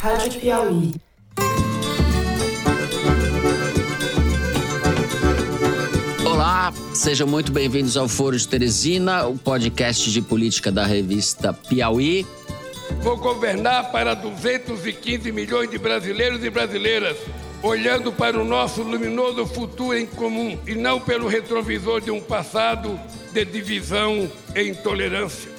Rádio Piauí. Olá, sejam muito bem-vindos ao Foro de Teresina, o podcast de política da revista Piauí. Vou governar para 215 milhões de brasileiros e brasileiras, olhando para o nosso luminoso futuro em comum e não pelo retrovisor de um passado de divisão e intolerância.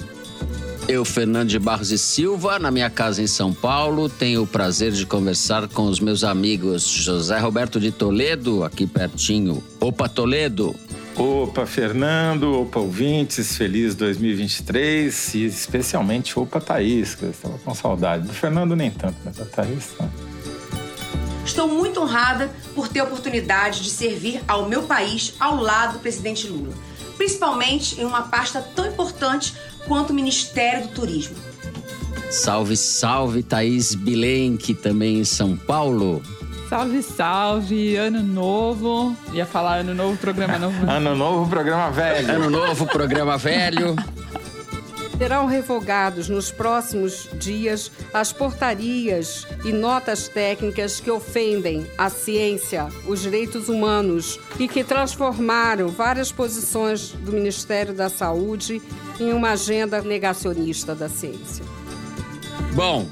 Eu, Fernando de Barros e Silva, na minha casa em São Paulo, tenho o prazer de conversar com os meus amigos José Roberto de Toledo, aqui pertinho. Opa, Toledo! Opa, Fernando, opa, ouvintes, feliz 2023 e especialmente opa, Thaís, que eu estava com saudade. Do Fernando nem tanto, mas a Thaís tá. Estou muito honrada por ter a oportunidade de servir ao meu país ao lado do presidente Lula, principalmente em uma pasta tão importante quanto o Ministério do Turismo. Salve, salve, Thaís Bilenque, também em São Paulo. Salve, salve, ano novo. Ia falar ano novo, programa novo. Ano novo, programa velho. Ano novo, programa velho. Serão revogados nos próximos dias as portarias e notas técnicas que ofendem a ciência, os direitos humanos e que transformaram várias posições do Ministério da Saúde em uma agenda negacionista da ciência. Bom,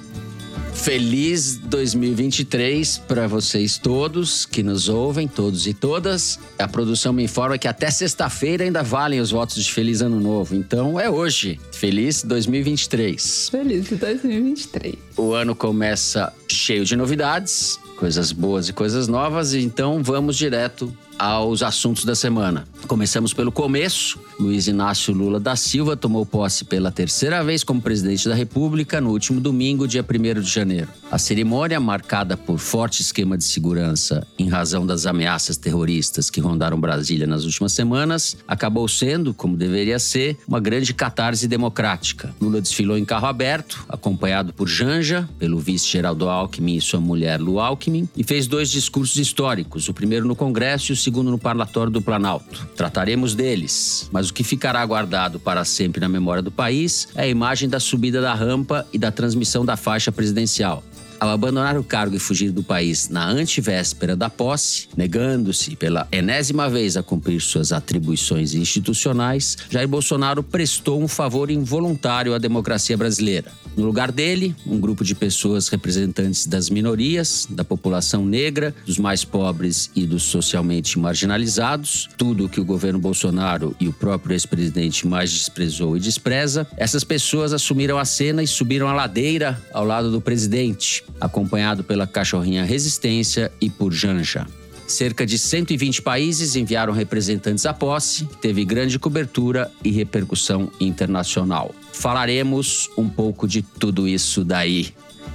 Feliz 2023 para vocês todos que nos ouvem, todos e todas. A produção me informa que até sexta-feira ainda valem os votos de Feliz Ano Novo. Então é hoje. Feliz 2023. Feliz 2023. O ano começa cheio de novidades, coisas boas e coisas novas, então vamos direto aos assuntos da semana. Começamos pelo começo. Luiz Inácio Lula da Silva tomou posse pela terceira vez como presidente da República no último domingo, dia 1 de janeiro. A cerimônia, marcada por forte esquema de segurança em razão das ameaças terroristas que rondaram Brasília nas últimas semanas, acabou sendo, como deveria ser, uma grande catarse democrática. Lula desfilou em carro aberto, acompanhado por Janja, pelo vice Geraldo Alckmin e sua mulher Lu Alckmin, e fez dois discursos históricos, o primeiro no Congresso e o segundo no Parlatório do Planalto. Trataremos deles, mas o que ficará guardado para sempre na memória do país é a imagem da subida da rampa e da transmissão da faixa presidencial. Ao abandonar o cargo e fugir do país na antivéspera da posse, negando-se pela enésima vez a cumprir suas atribuições institucionais, Jair Bolsonaro prestou um favor involuntário à democracia brasileira. No lugar dele, um grupo de pessoas representantes das minorias, da população negra, dos mais pobres e dos socialmente marginalizados, tudo o que o governo Bolsonaro e o próprio ex-presidente mais desprezou e despreza, essas pessoas assumiram a cena e subiram a ladeira ao lado do presidente, acompanhado pela cachorrinha Resistência e por Janja. Cerca de 120 países enviaram representantes à posse, teve grande cobertura e repercussão internacional. Falaremos um pouco de tudo isso daí.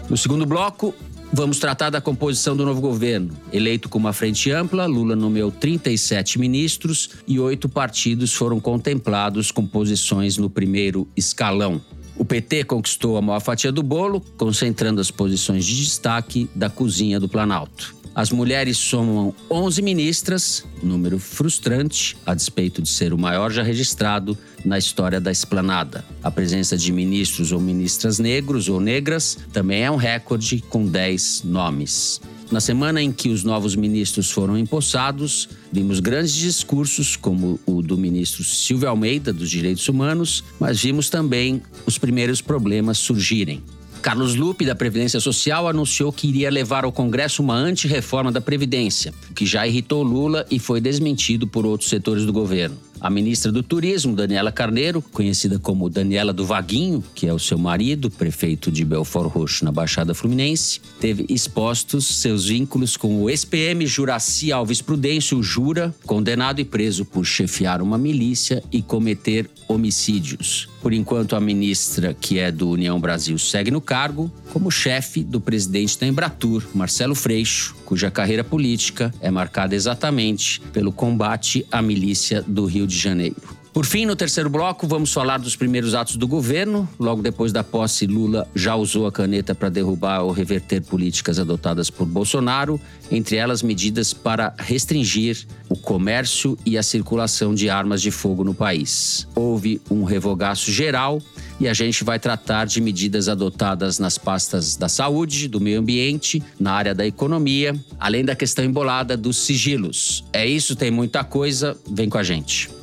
No segundo bloco, Vamos tratar da composição do novo governo. Eleito com uma frente ampla, Lula nomeou 37 ministros e oito partidos foram contemplados com posições no primeiro escalão. O PT conquistou a maior fatia do bolo, concentrando as posições de destaque da cozinha do Planalto. As mulheres somam 11 ministras, número frustrante, a despeito de ser o maior já registrado na história da esplanada. A presença de ministros ou ministras negros ou negras também é um recorde com 10 nomes. Na semana em que os novos ministros foram empossados, vimos grandes discursos, como o do ministro Silvio Almeida, dos Direitos Humanos, mas vimos também os primeiros problemas surgirem. Carlos Lupe, da Previdência Social, anunciou que iria levar ao Congresso uma anti-reforma da Previdência, o que já irritou Lula e foi desmentido por outros setores do governo. A ministra do Turismo, Daniela Carneiro, conhecida como Daniela do Vaguinho, que é o seu marido, prefeito de Belfort Roxo, na Baixada Fluminense, teve expostos seus vínculos com o ex-PM Juraci Alves Prudêncio, Jura, condenado e preso por chefiar uma milícia e cometer homicídios. Por enquanto, a ministra, que é do União Brasil, segue no cargo como chefe do presidente da Embratur, Marcelo Freixo, cuja carreira política é marcada exatamente pelo combate à milícia do Rio de Janeiro. Por fim, no terceiro bloco, vamos falar dos primeiros atos do governo. Logo depois da posse, Lula já usou a caneta para derrubar ou reverter políticas adotadas por Bolsonaro, entre elas medidas para restringir o comércio e a circulação de armas de fogo no país. Houve um revogaço geral e a gente vai tratar de medidas adotadas nas pastas da saúde, do meio ambiente, na área da economia, além da questão embolada dos sigilos. É isso, tem muita coisa, vem com a gente.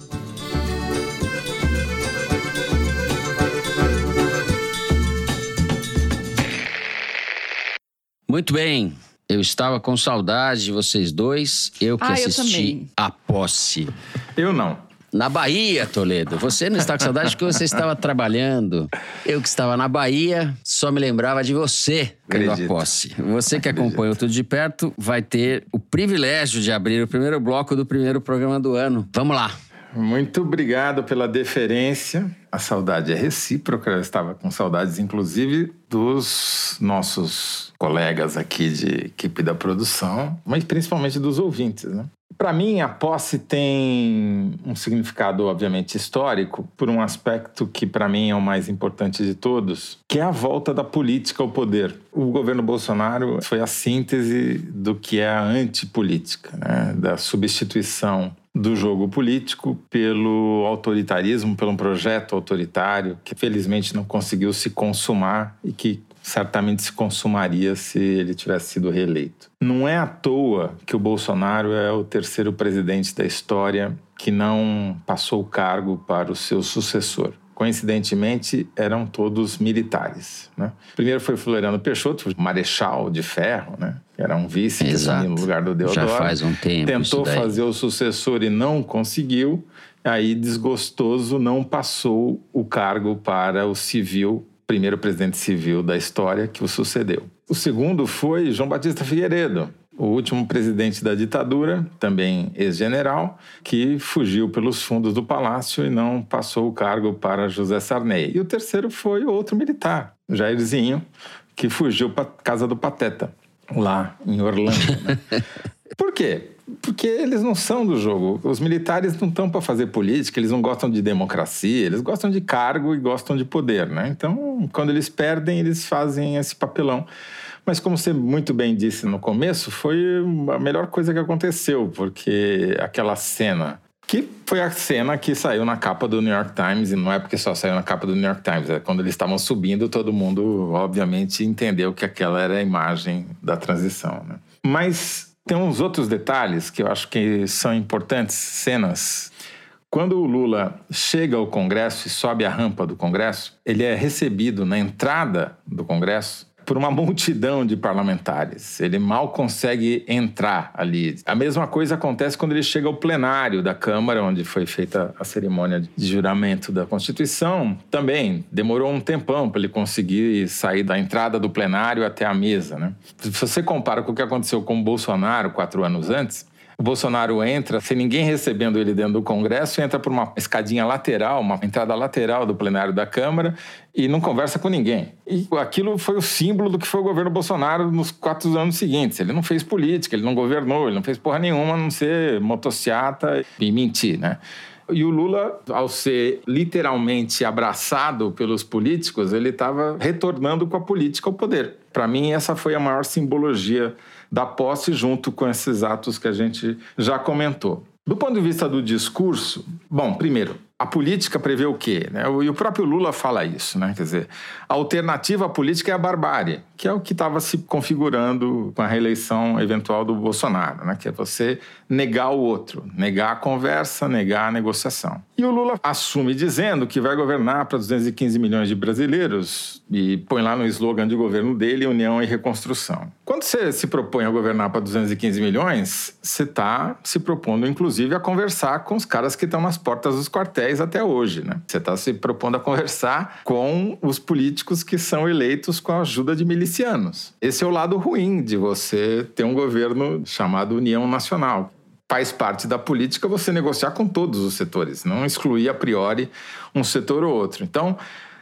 Muito bem. Eu estava com saudade de vocês dois. Eu que Ah, eu assisti também. a posse. Eu não. Na Bahia, Toledo. Você não está com saudade porque você estava trabalhando. Eu que estava na Bahia, só me lembrava de você vendo a Acredito. posse. Você que acompanhou tudo de perto vai ter o privilégio de abrir o primeiro bloco do primeiro programa do ano. Vamos lá. Muito obrigado pela deferência. A saudade é recíproca. Eu estava com saudades, inclusive, dos nossos colegas aqui de equipe da produção, mas principalmente dos ouvintes, né? Para mim, a posse tem um significado, obviamente, histórico, por um aspecto que, para mim, é o mais importante de todos, que é a volta da política ao poder. O governo Bolsonaro foi a síntese do que é a antipolítica, né? da substituição do jogo político pelo autoritarismo, pelo projeto autoritário que felizmente não conseguiu se consumar e que certamente se consumaria se ele tivesse sido reeleito. Não é à toa que o Bolsonaro é o terceiro presidente da história que não passou o cargo para o seu sucessor. Coincidentemente, eram todos militares. Né? Primeiro foi Floriano Peixoto, marechal de ferro, né? que era um vice no lugar do Deodoro. Já faz um tempo. Tentou fazer o sucessor e não conseguiu. Aí, desgostoso, não passou o cargo para o civil, primeiro presidente civil da história que o sucedeu. O segundo foi João Batista Figueiredo, o último presidente da ditadura, também ex-general, que fugiu pelos fundos do palácio e não passou o cargo para José Sarney. E o terceiro foi outro militar, Jairzinho, que fugiu para casa do Pateta, lá em Orlando. né? Por quê? Porque eles não são do jogo. Os militares não estão para fazer política, eles não gostam de democracia, eles gostam de cargo e gostam de poder, né? Então, quando eles perdem, eles fazem esse papelão. Mas como você muito bem disse no começo, foi a melhor coisa que aconteceu, porque aquela cena que foi a cena que saiu na capa do New York Times, e não é porque só saiu na capa do New York Times, é quando eles estavam subindo, todo mundo, obviamente, entendeu que aquela era a imagem da transição. Né? Mas tem uns outros detalhes que eu acho que são importantes, cenas. Quando o Lula chega ao Congresso e sobe a rampa do Congresso, ele é recebido na entrada do Congresso por uma multidão de parlamentares. Ele mal consegue entrar ali. A mesma coisa acontece quando ele chega ao plenário da Câmara, onde foi feita a cerimônia de juramento da Constituição. Também demorou um tempão para ele conseguir sair da entrada do plenário até a mesa. Né? Se você compara com o que aconteceu com o Bolsonaro quatro anos antes, o Bolsonaro entra, sem ninguém recebendo ele dentro do Congresso, entra por uma escadinha lateral, uma entrada lateral do plenário da Câmara e não conversa com ninguém. E aquilo foi o símbolo do que foi o governo Bolsonaro nos quatro anos seguintes. Ele não fez política, ele não governou, ele não fez porra nenhuma, a não ser motociata e mentir, né? E o Lula, ao ser literalmente abraçado pelos políticos, ele estava retornando com a política ao poder. Para mim, essa foi a maior simbologia da posse, junto com esses atos que a gente já comentou. Do ponto de vista do discurso, bom, primeiro, a política prevê o quê? né? E o próprio Lula fala isso, né? Quer dizer, a alternativa à política é a barbárie, que é o que estava se configurando com a reeleição eventual do Bolsonaro, né? Que é você negar o outro, negar a conversa, negar a negociação. E o Lula assume dizendo que vai governar para 215 milhões de brasileiros e põe lá no slogan de governo dele União e Reconstrução. Quando você se propõe a governar para 215 milhões, você está se propondo, inclusive, a conversar com os caras que estão nas portas dos quartéis até hoje, né? Você está se propondo a conversar com os políticos que são eleitos com a ajuda de milicianos. Esse é o lado ruim de você ter um governo chamado União Nacional. Faz parte da política você negociar com todos os setores, não excluir a priori um setor ou outro. Então,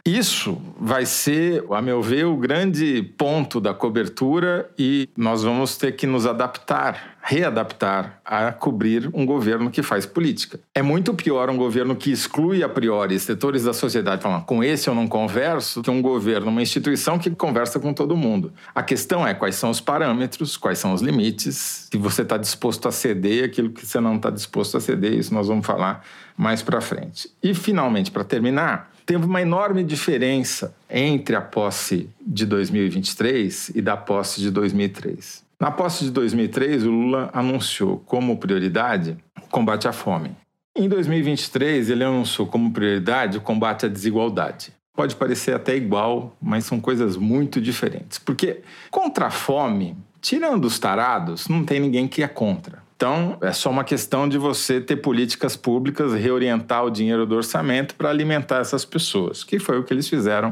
Isso vai ser, a meu ver, o grande ponto da cobertura e nós vamos ter que nos adaptar, readaptar a cobrir um governo que faz política. É muito pior um governo que exclui a priori setores da sociedade, falando com esse eu não converso, que um governo, uma instituição que conversa com todo mundo. A questão é quais são os parâmetros, quais são os limites, se você está disposto a ceder aquilo que você não está disposto a ceder, isso nós vamos falar mais para frente. E finalmente, para terminar, teve uma enorme diferença entre a posse de 2023 e da posse de 2003. Na posse de 2003, o Lula anunciou como prioridade o combate à fome. Em 2023, ele anunciou como prioridade o combate à desigualdade. Pode parecer até igual, mas são coisas muito diferentes. Porque contra a fome, tirando os tarados, não tem ninguém que é contra. Então, é só uma questão de você ter políticas públicas, reorientar o dinheiro do orçamento para alimentar essas pessoas, que foi o que eles fizeram,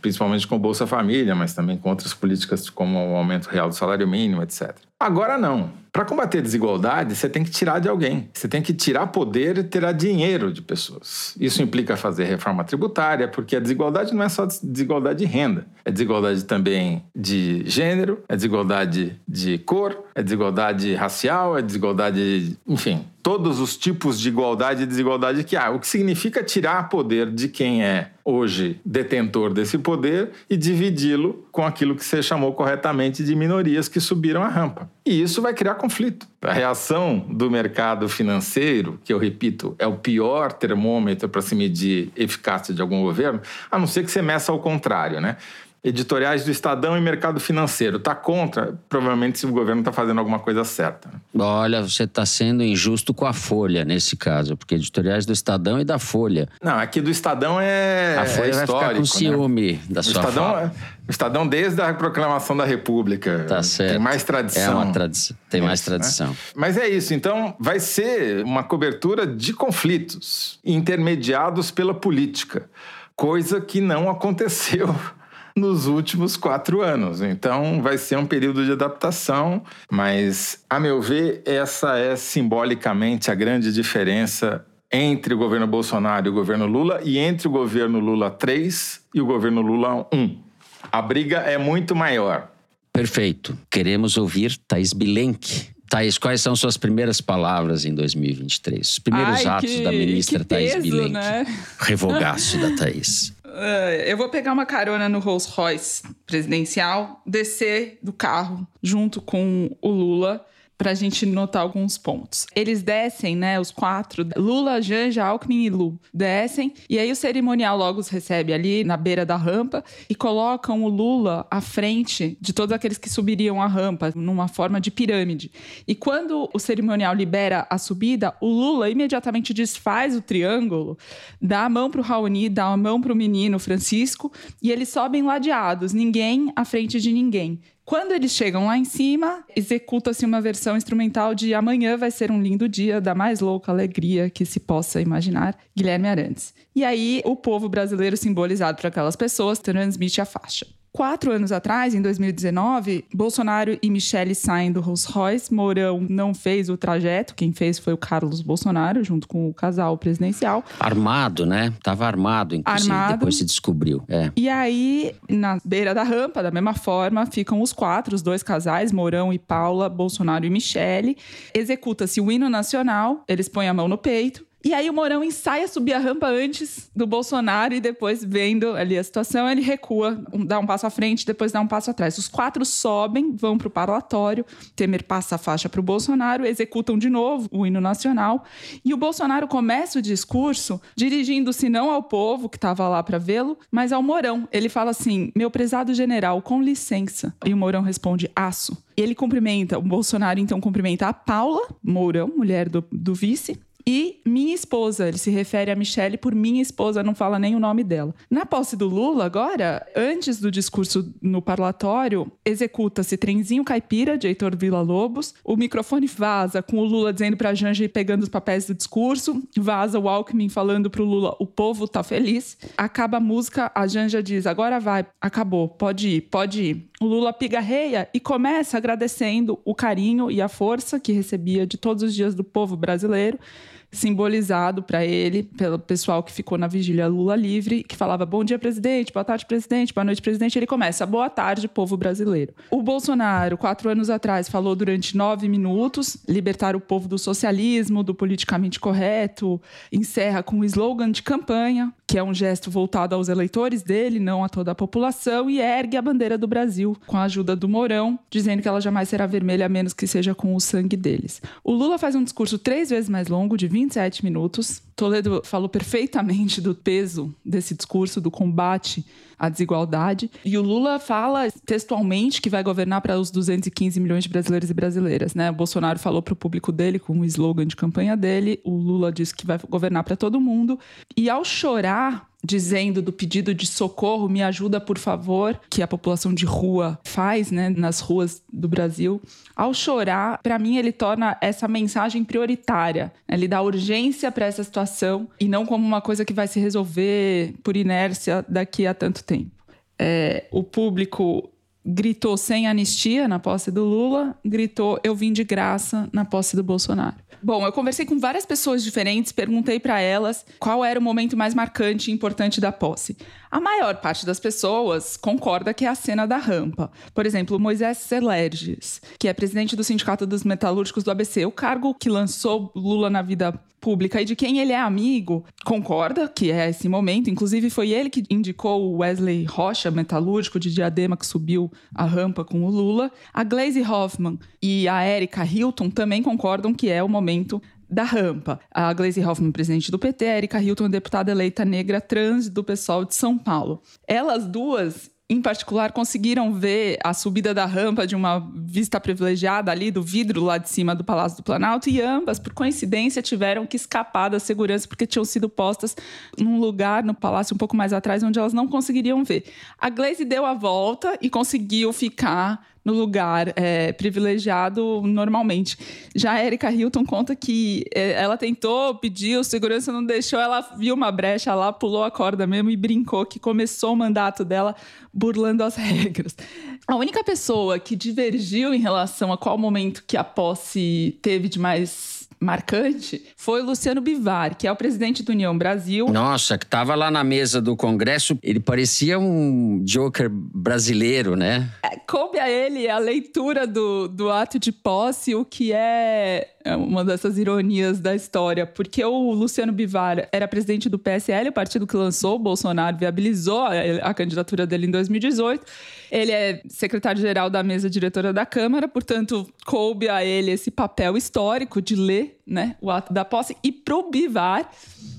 principalmente com o Bolsa Família, mas também com outras políticas como o aumento real do salário mínimo, etc. Agora não. Para combater a desigualdade, você tem que tirar de alguém. Você tem que tirar poder e tirar dinheiro de pessoas. Isso implica fazer reforma tributária, porque a desigualdade não é só desigualdade de renda. É desigualdade também de gênero, é desigualdade de cor, é desigualdade racial, é desigualdade, enfim, todos os tipos de igualdade e desigualdade que há. O que significa tirar poder de quem é hoje detentor desse poder e dividi-lo com aquilo que você chamou corretamente de minorias que subiram a rampa. E isso vai criar conflito. A reação do mercado financeiro, que eu repito, é o pior termômetro para se medir eficácia de algum governo, a não ser que você meça ao contrário, né? Editoriais do Estadão e mercado financeiro. Está contra, provavelmente se o governo está fazendo alguma coisa certa. Olha, você está sendo injusto com a Folha nesse caso, porque editoriais do Estadão e da Folha. Não, aqui do Estadão é A Folha é vai ficar com né? ciúme da O sua Estadão, fala. é- o Estadão desde a proclamação da República. Tá certo. Tem mais tradição. É uma tradição. Tem mais Isso, né? tradição. Mas é isso, então vai ser uma cobertura de conflitos intermediados pela política, coisa que não aconteceu nos últimos quatro anos. Então vai ser um período de adaptação, mas, a meu ver, essa é simbolicamente a grande diferença entre o governo Bolsonaro e o governo Lula e entre o governo Lula 3 e o governo Lula 1. A briga é muito maior. Perfeito. Queremos ouvir Thaís Bilenque. Thaís, quais são suas primeiras palavras em 2023? Os primeiros Ai, atos que- da ministra Thaís peso, Bilenque. né? Revogaço da Thaís. É, eu vou pegar uma carona no Rolls Royce presidencial, descer do carro junto com o Lula pra gente notar alguns pontos. Eles descem, né, os quatro, Lula, Janja, Alckmin e Lu, descem, e aí o cerimonial logo os recebe ali na beira da rampa e colocam o Lula à frente de todos aqueles que subiriam a rampa, numa forma de pirâmide. E quando o cerimonial libera a subida, o Lula imediatamente desfaz o triângulo, dá a mão pro Raoni, dá a mão pro menino Francisco, e eles sobem ladeados, ninguém à frente de ninguém. Quando eles chegam lá em cima, executa-se uma versão instrumental de Amanhã vai ser um lindo dia, da mais louca alegria que se possa imaginar, Guilherme Arantes. E aí, o povo brasileiro, simbolizado por aquelas pessoas, transmite a faixa. Quatro anos atrás, em 2019, Bolsonaro e Michele saem do Rolls Royce. Mourão não fez o trajeto, quem fez foi o Carlos Bolsonaro, junto com o casal presidencial. Armado, né? Tava armado, inclusive. Armado. Depois se descobriu. É. E aí, na beira da rampa, da mesma forma, ficam os quatro, os dois casais, Mourão e Paula, Bolsonaro e Michele. Executa-se o hino nacional, eles põem a mão no peito. E aí o Mourão ensaia subir a rampa antes do Bolsonaro e depois, vendo ali a situação, ele recua, dá um passo à frente, depois dá um passo atrás. Os quatro sobem, vão para o parlatório, Temer passa a faixa para o Bolsonaro, executam de novo o hino nacional. E o Bolsonaro começa o discurso dirigindo-se não ao povo que estava lá para vê-lo, mas ao Mourão. Ele fala assim: meu prezado general, com licença. E o Mourão responde: aço. Ele cumprimenta, o Bolsonaro então cumprimenta a Paula Mourão, mulher do, do vice, e minha esposa, ele se refere a Michelle por minha esposa, não fala nem o nome dela. Na posse do Lula, agora, antes do discurso no parlatório, executa-se Trenzinho Caipira, de Heitor Villa-Lobos. O microfone vaza com o Lula dizendo pra Janja ir pegando os papéis do discurso. Vaza o Alckmin falando pro Lula, o povo tá feliz. Acaba a música, a Janja diz, agora vai, acabou, pode ir, pode ir. O Lula pigarreia e começa agradecendo o carinho e a força que recebia de todos os dias do povo brasileiro simbolizado para ele pelo pessoal que ficou na vigília Lula livre, que falava bom dia presidente, boa tarde presidente, boa noite presidente. Ele começa boa tarde povo brasileiro. O Bolsonaro, quatro anos atrás, falou durante nove minutos libertar o povo do socialismo, do politicamente correto, encerra com um slogan de campanha, que é um gesto voltado aos eleitores dele, não a toda a população, e ergue a bandeira do Brasil com a ajuda do Mourão, dizendo que ela jamais será vermelha a menos que seja com o sangue deles. O Lula faz um discurso três vezes mais longo, de 27 minutos. Toledo falou perfeitamente do peso desse discurso, do combate à desigualdade. E o Lula fala textualmente que vai governar para os 215 milhões de brasileiros e brasileiras. Né? O Bolsonaro falou para o público dele, com o slogan de campanha dele. O Lula disse que vai governar para todo mundo. E ao chorar dizendo do pedido de socorro, me ajuda por favor, que a população de rua faz, né, nas ruas do Brasil. Ao chorar, para mim ele torna essa mensagem prioritária. Ele dá urgência para essa situação e não como uma coisa que vai se resolver por inércia daqui a tanto tempo. É, o público gritou sem anistia na posse do Lula, gritou eu vim de graça na posse do Bolsonaro. Bom, eu conversei com várias pessoas diferentes, perguntei para elas qual era o momento mais marcante e importante da posse. A maior parte das pessoas concorda que é a cena da rampa. Por exemplo, Moisés Celerges, que é presidente do Sindicato dos Metalúrgicos do ABC, o cargo que lançou Lula na vida pública e de quem ele é amigo, concorda que é esse momento. Inclusive, foi ele que indicou o Wesley Rocha, metalúrgico de Diadema, que subiu a rampa com o Lula. A Glaze Hoffman e a Erika Hilton também concordam que é o momento da rampa. A Glaze Hoffman, presidente do PT, a Erika Hilton, deputada eleita negra trans do pessoal de São Paulo. Elas duas em particular, conseguiram ver a subida da rampa de uma vista privilegiada ali do vidro lá de cima do Palácio do Planalto e ambas, por coincidência, tiveram que escapar da segurança porque tinham sido postas num lugar no palácio um pouco mais atrás onde elas não conseguiriam ver. A Glaze deu a volta e conseguiu ficar no lugar é, privilegiado normalmente. Já a Erika Hilton conta que é, ela tentou, pediu, segurança não deixou, ela viu uma brecha lá, pulou a corda mesmo e brincou que começou o mandato dela burlando as regras. A única pessoa que divergiu em relação a qual momento que a posse teve de mais marcante foi o Luciano Bivar, que é o presidente do União Brasil. Nossa, que estava lá na mesa do Congresso, ele parecia um Joker brasileiro, né? É, coube a ele a leitura do, do ato de posse, o que é é uma dessas ironias da história, porque o Luciano Bivar era presidente do PSL, o partido que lançou o Bolsonaro, viabilizou a, candidatura dele em 2018. Ele é secretário-geral da mesa diretora da Câmara, portanto, coube a ele esse papel histórico de ler né, o ato da posse. E pro Bivar,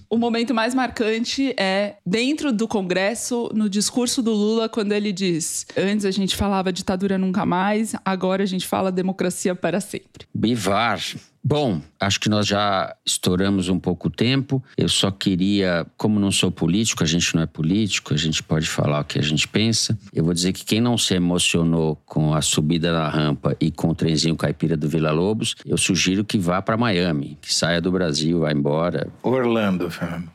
o momento mais marcante é dentro do Congresso, no discurso do Lula, quando ele diz: Antes a gente falava ditadura nunca mais, agora a gente fala democracia para sempre. Bivar. Bom, acho que nós já estouramos um pouco o tempo. Eu só queria, como não sou político, a gente não é político, a gente pode falar o que a gente pensa. Eu vou dizer que quem não se emocionou com a subida na rampa e com o trenzinho caipira do Vila Lobos, eu sugiro que vá para Miami, que saia do Brasil, vá embora. Orlando, Fernando.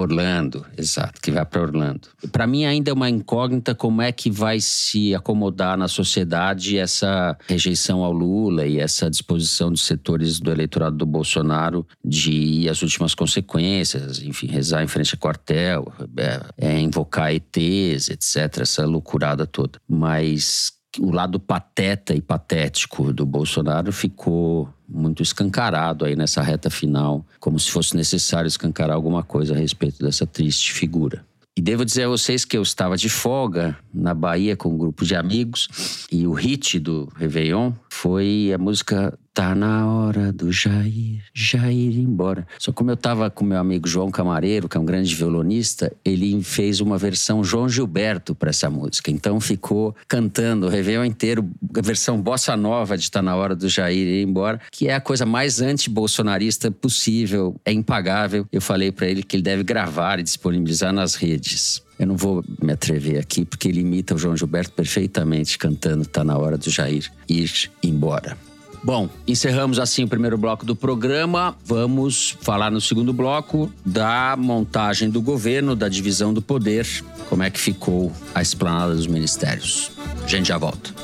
Orlando, exato, que vai para Orlando. Para mim ainda é uma incógnita como é que vai se acomodar na sociedade essa rejeição ao Lula e essa disposição dos setores do eleitorado do Bolsonaro de ir às últimas consequências, enfim, rezar em frente a quartel, é, é invocar ETs, etc, essa loucurada toda. Mas o lado pateta e patético do Bolsonaro ficou muito escancarado aí nessa reta final, como se fosse necessário escancarar alguma coisa a respeito dessa triste figura. E devo dizer a vocês que eu estava de folga na Bahia com um grupo de amigos e o hit do Réveillon foi a música Tá na hora do Jair, Jair ir embora. Só como eu tava com meu amigo João Camareiro, que é um grande violonista, ele fez uma versão João Gilberto para essa música. Então ficou cantando o Réveillon inteiro, a versão bossa nova de Tá na hora do Jair ir embora, que é a coisa mais anti-bolsonarista possível, é impagável. Eu falei para ele que ele deve gravar e disponibilizar nas redes. Eu não vou me atrever aqui, porque ele imita o João Gilberto perfeitamente cantando Tá na hora do Jair ir embora. Bom, encerramos assim o primeiro bloco do programa. Vamos falar no segundo bloco da montagem do governo, da divisão do poder, como é que ficou a esplanada dos ministérios. A gente já volta.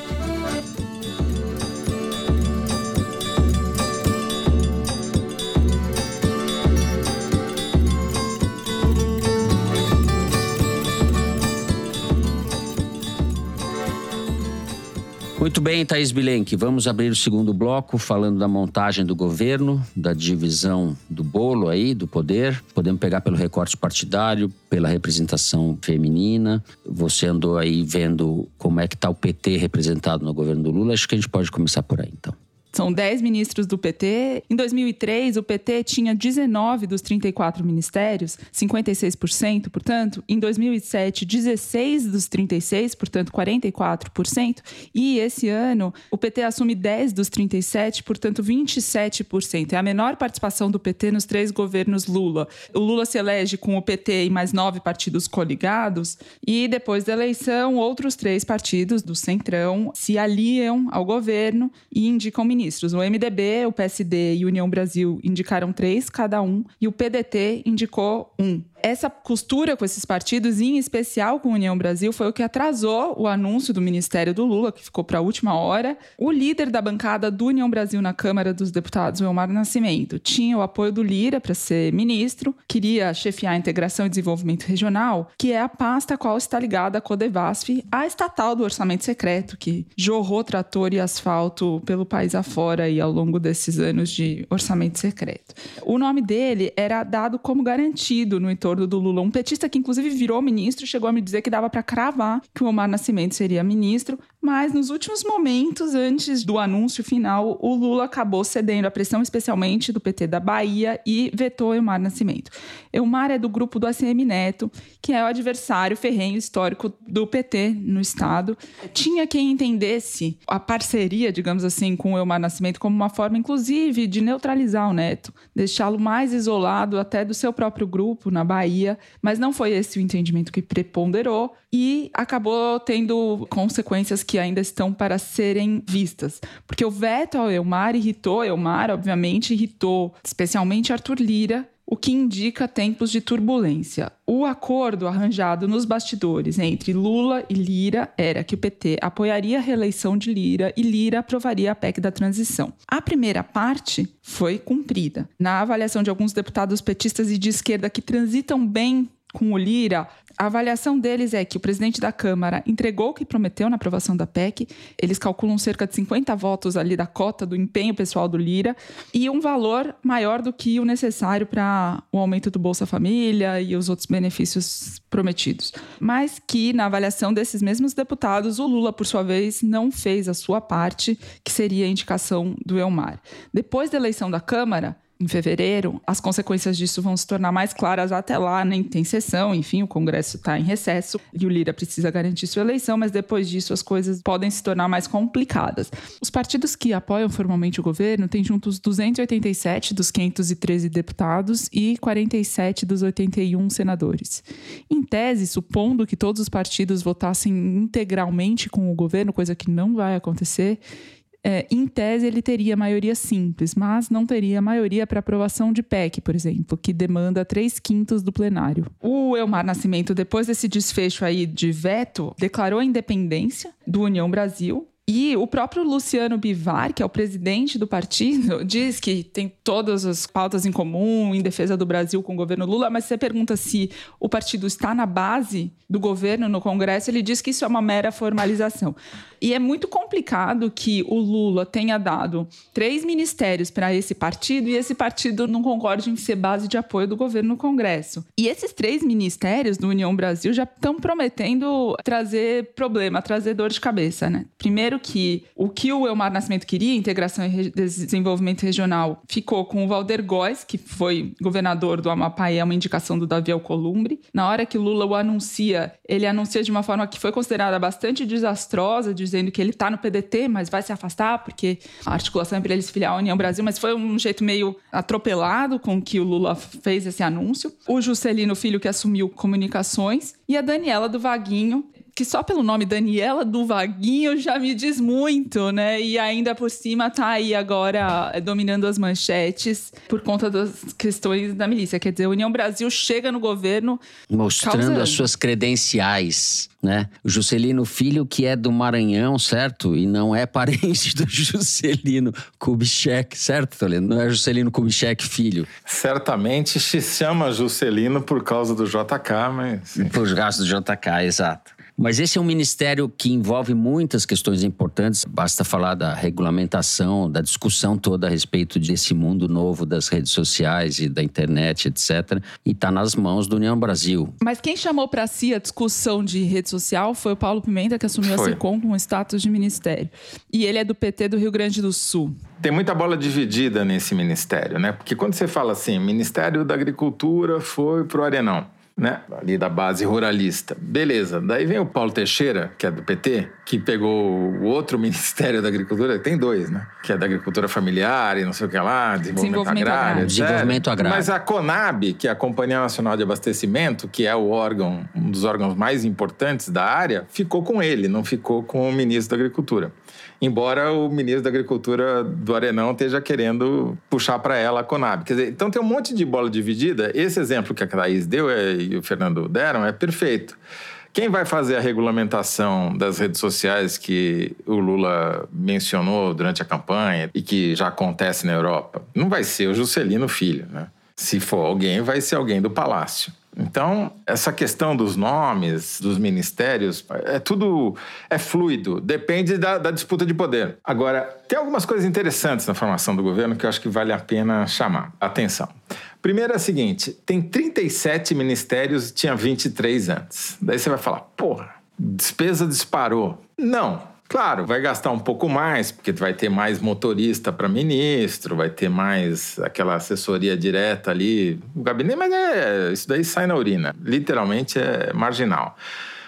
Muito bem, Thaís Bilenque. Vamos abrir o segundo bloco falando da montagem do governo, da divisão do bolo aí, do poder. Podemos pegar pelo recorte partidário, pela representação feminina. Você andou aí vendo como é que está o PT representado no governo do Lula. Acho que a gente pode começar por aí, então. São 10 ministros do PT. Em 2003, o PT tinha 19 dos 34 ministérios, 56%, portanto. Em 2007, 16 dos 36, portanto, 44%. E esse ano, o PT assume 10 dos 37, portanto, 27%. É a menor participação do PT nos três governos Lula. O Lula se elege com o PT e mais nove partidos coligados. E depois da eleição, outros três partidos do Centrão se aliam ao governo e indicam ministros ministros. O MDB, o PSD e União Brasil indicaram três cada um, e o PDT indicou um essa costura com esses partidos, em especial com a União Brasil, foi o que atrasou o anúncio do Ministério do Lula, que ficou para a última hora. O líder da bancada do União Brasil na Câmara dos Deputados, Elmar Nascimento, tinha o apoio do Lira para ser ministro, queria chefiar a integração e desenvolvimento regional, que é a pasta a qual está ligada a Codevasf, a estatal do orçamento secreto, que jorrou trator e asfalto pelo país afora e ao longo desses anos de orçamento secreto. O nome dele era dado como garantido no entorno do Lula, um petista que inclusive virou ministro, chegou a me dizer que dava para cravar que o Omar Nascimento seria ministro, mas nos últimos momentos, antes do anúncio final, o Lula acabou cedendo à pressão, especialmente do PT da Bahia, e vetou Elmar Nascimento. Elmar é do grupo do ACM Neto, que é o adversário ferrenho histórico do PT no Estado. Tinha quem entendesse a parceria, digamos assim, com o Elmar Nascimento como uma forma, inclusive, de neutralizar o Neto, deixá-lo mais isolado até do seu próprio grupo na Bahia, mas não foi esse o entendimento que preponderou e acabou tendo consequências que ainda estão para serem vistas. Porque o veto ao Elmar irritou Elmar, obviamente, irritou especialmente Arthur Lira, o que indica tempos de turbulência. O acordo arranjado nos bastidores entre Lula e Lira era que o PT apoiaria a reeleição de Lira e Lira aprovaria a PEC da transição. A primeira parte foi cumprida. Na avaliação de alguns deputados petistas e de esquerda que transitam bem com o Lira, a avaliação deles é que o presidente da Câmara entregou o que prometeu na aprovação da PEC. Eles calculam cerca de 50 votos ali da cota do empenho pessoal do Lira e um valor maior do que o necessário para o aumento do Bolsa Família e os outros benefícios prometidos. Mas que, na avaliação desses mesmos deputados, o Lula, por sua vez, não fez a sua parte, que seria a indicação do Elmar. Depois da eleição da Câmara, em fevereiro, as consequências disso vão se tornar mais claras até lá, nem tem sessão, enfim, o Congresso está em recesso e o Lira precisa garantir sua eleição, mas depois disso as coisas podem se tornar mais complicadas. Os partidos que apoiam formalmente o governo têm juntos 287 dos 513 deputados e 47 dos 81 senadores. Em tese, supondo que todos os partidos votassem integralmente com o governo, coisa que não vai acontecer, é, em tese, ele teria maioria simples, mas não teria maioria para aprovação de PEC, por exemplo, que demanda três quintos do plenário. O Elmar Nascimento, depois desse desfecho aí de veto, declarou a independência do União Brasil e o próprio Luciano Bivar, que é o presidente do partido, diz que tem todas as pautas em comum em defesa do Brasil com o governo Lula, mas você pergunta se o partido está na base do governo no Congresso, ele diz que isso é uma mera formalização. E é muito complicado que o Lula tenha dado três ministérios para esse partido e esse partido não concorde em ser base de apoio do governo no Congresso. E esses três ministérios do União Brasil já estão prometendo trazer problema, trazer dor de cabeça, né? Primeiro, que o que o Elmar Nascimento queria, integração e desenvolvimento regional, ficou com o Valder Góes, que foi governador do Amapá e é uma indicação do Davi Alcolumbre. Na hora que Lula o anuncia, ele anuncia de uma forma que foi considerada bastante desastrosa, dizendo que ele está no PDT, mas vai se afastar, porque a articulação é para ele se filiar à União Brasil, mas foi um jeito meio atropelado com que o Lula fez esse anúncio. O Juscelino Filho, que assumiu comunicações, e a Daniela do Vaguinho, que só pelo nome Daniela do Vaguinho já me diz muito, né? E ainda por cima tá aí agora eh, dominando as manchetes por conta das questões da milícia. Quer dizer, a União Brasil chega no governo mostrando causando. as suas credenciais, né? O Juscelino Filho que é do Maranhão, certo? E não é parente do Juscelino Kubitschek, certo, Toledo? Não é Juscelino Kubitschek filho. Certamente se chama Juscelino por causa do JK, mas... Por causa do JK, exato. Mas esse é um ministério que envolve muitas questões importantes. Basta falar da regulamentação, da discussão toda a respeito desse mundo novo das redes sociais e da internet, etc. E está nas mãos do União Brasil. Mas quem chamou para si a discussão de rede social foi o Paulo Pimenta, que assumiu foi. a SECOM com o status de ministério. E ele é do PT do Rio Grande do Sul. Tem muita bola dividida nesse ministério, né? Porque quando você fala assim, Ministério da Agricultura foi pro Arenão né? Ali da base ruralista. Beleza. Daí vem o Paulo Teixeira, que é do PT, que pegou o outro Ministério da Agricultura, tem dois, né? Que é da Agricultura Familiar e não sei o que lá, Desenvolvimento, desenvolvimento Agrário. agrário. Desenvolvimento Agrário. Mas a CONAB, que é a Companhia Nacional de Abastecimento, que é o órgão, um dos órgãos mais importantes da área, ficou com ele, não ficou com o ministro da Agricultura embora o ministro da Agricultura do Arenão esteja querendo puxar para ela a Conab. Quer dizer, então tem um monte de bola dividida. Esse exemplo que a Thaís deu é, e o Fernando deram é perfeito. Quem vai fazer a regulamentação das redes sociais que o Lula mencionou durante a campanha e que já acontece na Europa? Não vai ser o Juscelino Filho, né? Se for alguém, vai ser alguém do Palácio. Então, essa questão dos nomes, dos ministérios, é tudo é fluido, depende da, da, disputa de poder. Agora, tem algumas coisas interessantes na formação do governo que eu acho que vale a pena chamar atenção. Primeiro é o seguinte: tem 37 ministérios tinha 23 antes. Daí você vai falar, porra, despesa disparou. Não, Claro, vai gastar um pouco mais, porque vai ter mais motorista para ministro, vai ter mais aquela assessoria direta ali, o gabinete, mas é, isso daí sai na urina. Literalmente é marginal.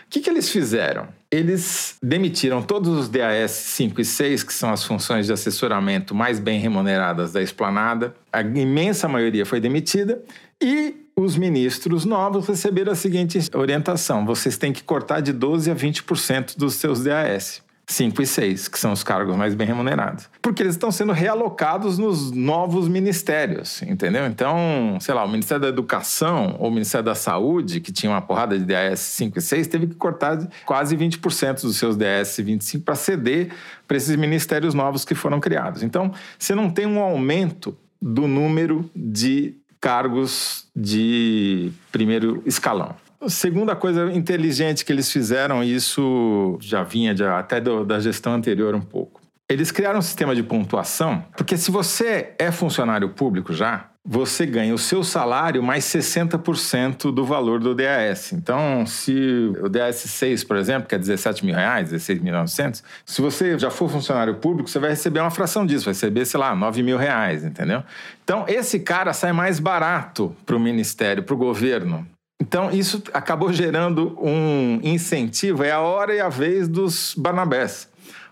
O que, que eles fizeram? Eles demitiram todos os DAS 5 e 6, que são as funções de assessoramento mais bem remuneradas da esplanada. A imensa maioria foi demitida e os ministros novos receberam a seguinte orientação: vocês têm que cortar de 12 a 20% dos seus DAS. 5 e 6, que são os cargos mais bem remunerados. Porque eles estão sendo realocados nos novos ministérios, entendeu? Então, sei lá, o Ministério da Educação ou o Ministério da Saúde, que tinha uma porrada de DAS 5 e 6, teve que cortar quase 20% dos seus DAS 25 para ceder para esses ministérios novos que foram criados. Então, você não tem um aumento do número de cargos de primeiro escalão. Segunda coisa inteligente que eles fizeram, isso já vinha de, até do, da gestão anterior um pouco. Eles criaram um sistema de pontuação, porque se você é funcionário público já, você ganha o seu salário mais 60% do valor do DAS. Então, se o DAS 6, por exemplo, que é 17 mil reais, 16.900, se você já for funcionário público, você vai receber uma fração disso, vai receber, sei lá, 9 mil reais, entendeu? Então, esse cara sai mais barato para o ministério, para o governo, então, isso acabou gerando um incentivo, é a hora e a vez dos Barnabés.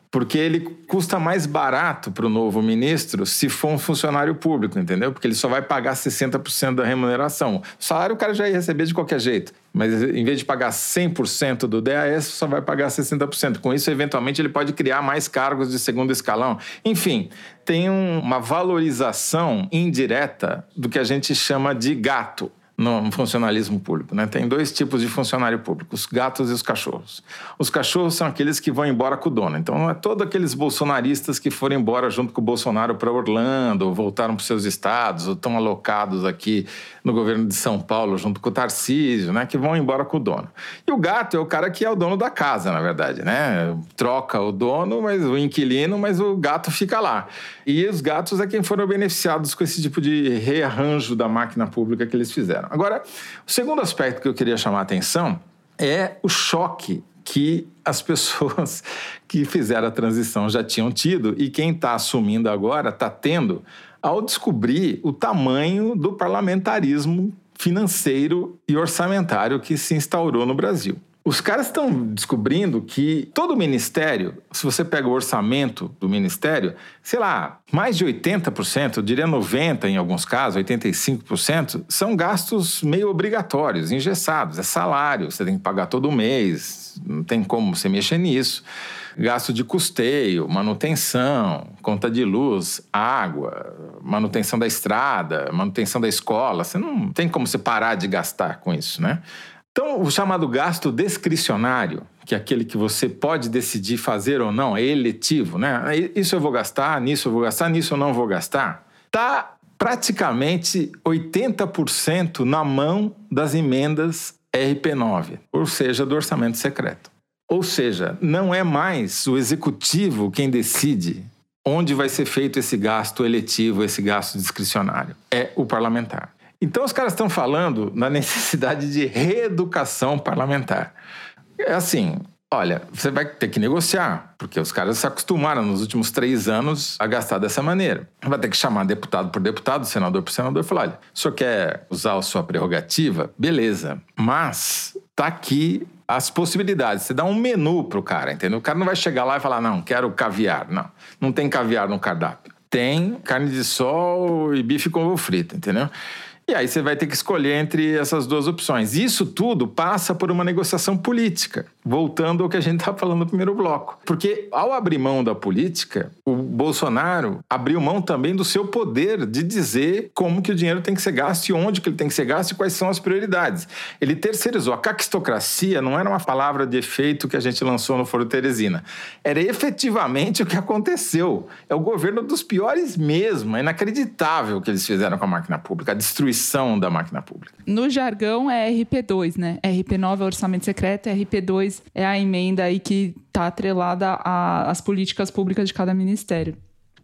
Porque ele custa mais barato para o novo ministro se for um funcionário público, entendeu? Porque ele só vai pagar 60% da remuneração. O salário o cara já ia receber de qualquer jeito. Mas em vez de pagar 100% do DAS, só vai pagar 60%. Com isso, eventualmente, ele pode criar mais cargos de segundo escalão. Enfim, tem um, uma valorização indireta do que a gente chama de gato no funcionalismo público. Né? Tem dois tipos de funcionário público, os gatos e os cachorros. Os cachorros são aqueles que vão embora com o dono. Então, não é todos aqueles bolsonaristas que foram embora junto com o Bolsonaro para Orlando, ou voltaram para os seus estados, ou estão alocados aqui no governo de São Paulo junto com o Tarcísio, né? que vão embora com o dono. E o gato é o cara que é o dono da casa, na verdade. Né? Troca o dono, mas o inquilino, mas o gato fica lá. E os gatos é quem foram beneficiados com esse tipo de rearranjo da máquina pública que eles fizeram. Agora, o segundo aspecto que eu queria chamar a atenção é o choque que as pessoas que fizeram a transição já tinham tido e quem está assumindo agora está tendo ao descobrir o tamanho do parlamentarismo financeiro e orçamentário que se instaurou no Brasil. Os caras estão descobrindo que todo ministério, se você pega o orçamento do ministério, sei lá, mais de 80%, eu diria 90% em alguns casos, 85%, são gastos meio obrigatórios, engessados. É salário, você tem que pagar todo mês, não tem como você mexer nisso. Gasto de custeio, manutenção, conta de luz, água, manutenção da estrada, manutenção da escola. Você não tem como você parar de gastar com isso, né? Então, o chamado gasto discricionário, que é aquele que você pode decidir fazer ou não, é eletivo, né? Isso eu vou gastar, nisso eu vou gastar, nisso eu não vou gastar, está praticamente 80% na mão das emendas RP9, ou seja, do orçamento secreto. Ou seja, não é mais o executivo quem decide onde vai ser feito esse gasto eletivo, esse gasto discricionário. É o parlamentar. Então os caras estão falando na necessidade de reeducação parlamentar. É assim, olha, você vai ter que negociar, porque os caras se acostumaram nos últimos três anos a gastar dessa maneira. Vai ter que chamar deputado por deputado, senador por senador e falar: olha, o senhor quer usar a sua prerrogativa? Beleza, mas tá aqui as possibilidades. Você dá um menu pro cara, entendeu? O cara não vai chegar lá e falar: não, quero caviar. Não, não tem caviar no cardápio. Tem carne de sol e bife com ovo frito, entendeu? E aí você vai ter que escolher entre essas duas opções. Isso tudo passa por uma negociação política, voltando ao que a gente estava falando no primeiro bloco. Porque ao abrir mão da política, o Bolsonaro abriu mão também do seu poder de dizer como que o dinheiro tem que ser gasto e onde que ele tem que ser gasto e quais são as prioridades. Ele terceirizou. A caquistocracia não era uma palavra de efeito que a gente lançou no Foro Teresina. Era efetivamente o que aconteceu. É o governo dos piores mesmo. É inacreditável o que eles fizeram com a máquina pública. A destruição destruição da máquina pública. No jargão é RP2, né? RP9 é orçamento secreto, RP2 é a emenda aí que está atrelada às políticas públicas de cada ministério.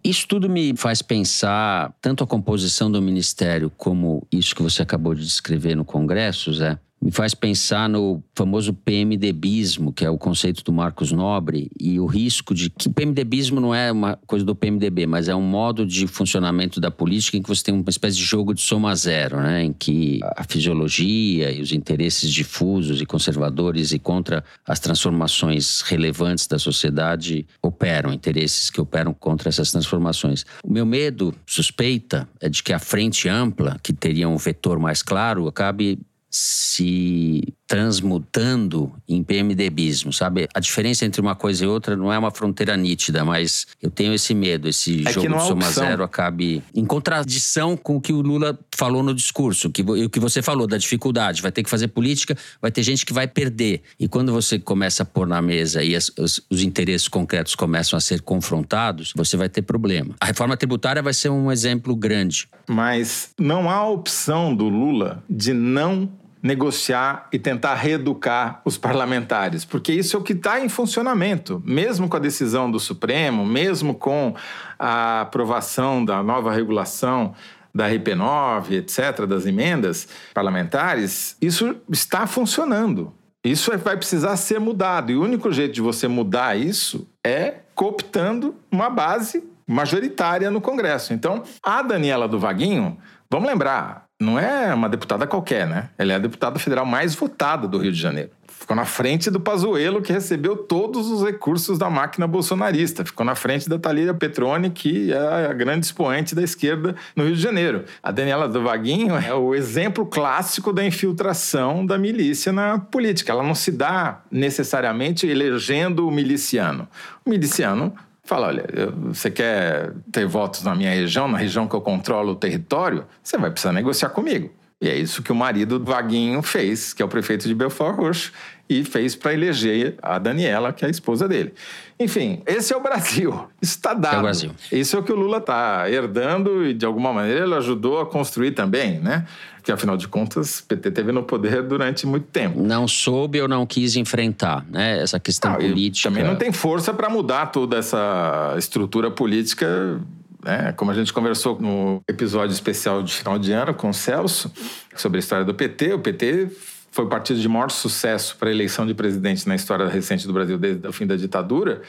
Isso tudo me faz pensar tanto a composição do ministério como isso que você acabou de descrever no Congresso, Zé, me faz pensar no famoso PMDBismo, que é o conceito do Marcos Nobre, e o risco de que PMDBismo não é uma coisa do PMDB, mas é um modo de funcionamento da política em que você tem uma espécie de jogo de soma zero, né? em que a fisiologia e os interesses difusos e conservadores e contra as transformações relevantes da sociedade operam, interesses que operam contra essas transformações. O meu medo, suspeita, é de que a frente ampla, que teria um vetor mais claro, acabe se transmutando em PMDBismo, sabe? A diferença entre uma coisa e outra não é uma fronteira nítida, mas eu tenho esse medo, esse é jogo de soma opção. zero acabe em contradição com o que o Lula falou no discurso, que, o que você falou da dificuldade, vai ter que fazer política, vai ter gente que vai perder. E quando você começa a pôr na mesa e as, os, os interesses concretos começam a ser confrontados, você vai ter problema. A reforma tributária vai ser um exemplo grande. Mas não há opção do Lula de não negociar e tentar reeducar os parlamentares, porque isso é o que está em funcionamento, mesmo com a decisão do Supremo, mesmo com a aprovação da nova regulação da RP9, etc., das emendas parlamentares, isso está funcionando. Isso é, vai precisar ser mudado. E o único jeito de você mudar isso é cooptando uma base majoritária no Congresso. Então, a Daniela do Vaguinho, vamos lembrar, não é uma deputada qualquer, né? Ela é a deputada federal mais votada do Rio de Janeiro. Ficou na frente do Pazuello, que recebeu todos os recursos da máquina bolsonarista. Ficou na frente da Thalíria Petroni, que é a grande expoente da esquerda no Rio de Janeiro. A Daniela do Vaguinho é o exemplo clássico da infiltração da milícia na política. Ela não se dá necessariamente elegendo o miliciano. O miliciano fala: olha, você quer ter votos na minha região, na região que eu controlo o território, você vai precisar negociar comigo. E é isso que o marido do Vaguinho fez, que é o prefeito de Belfort Roxo, e fez para eleger a Daniela, que é a esposa dele. Enfim, esse é o Brasil. Está dado. É o Brasil. Isso é o que o Lula está herdando e, de alguma maneira, ele ajudou a construir também, né? Porque, afinal de contas, o PT teve no poder durante muito tempo. Não soube ou não quis enfrentar né? essa questão política. Também não tem força para mudar toda essa estrutura política né? Como a gente conversou no episódio especial de final de ano com o Celso sobre a história do PT, o PT foi o partido de maior sucesso para a eleição de presidente na história recente do Brasil desde o fim da ditadura,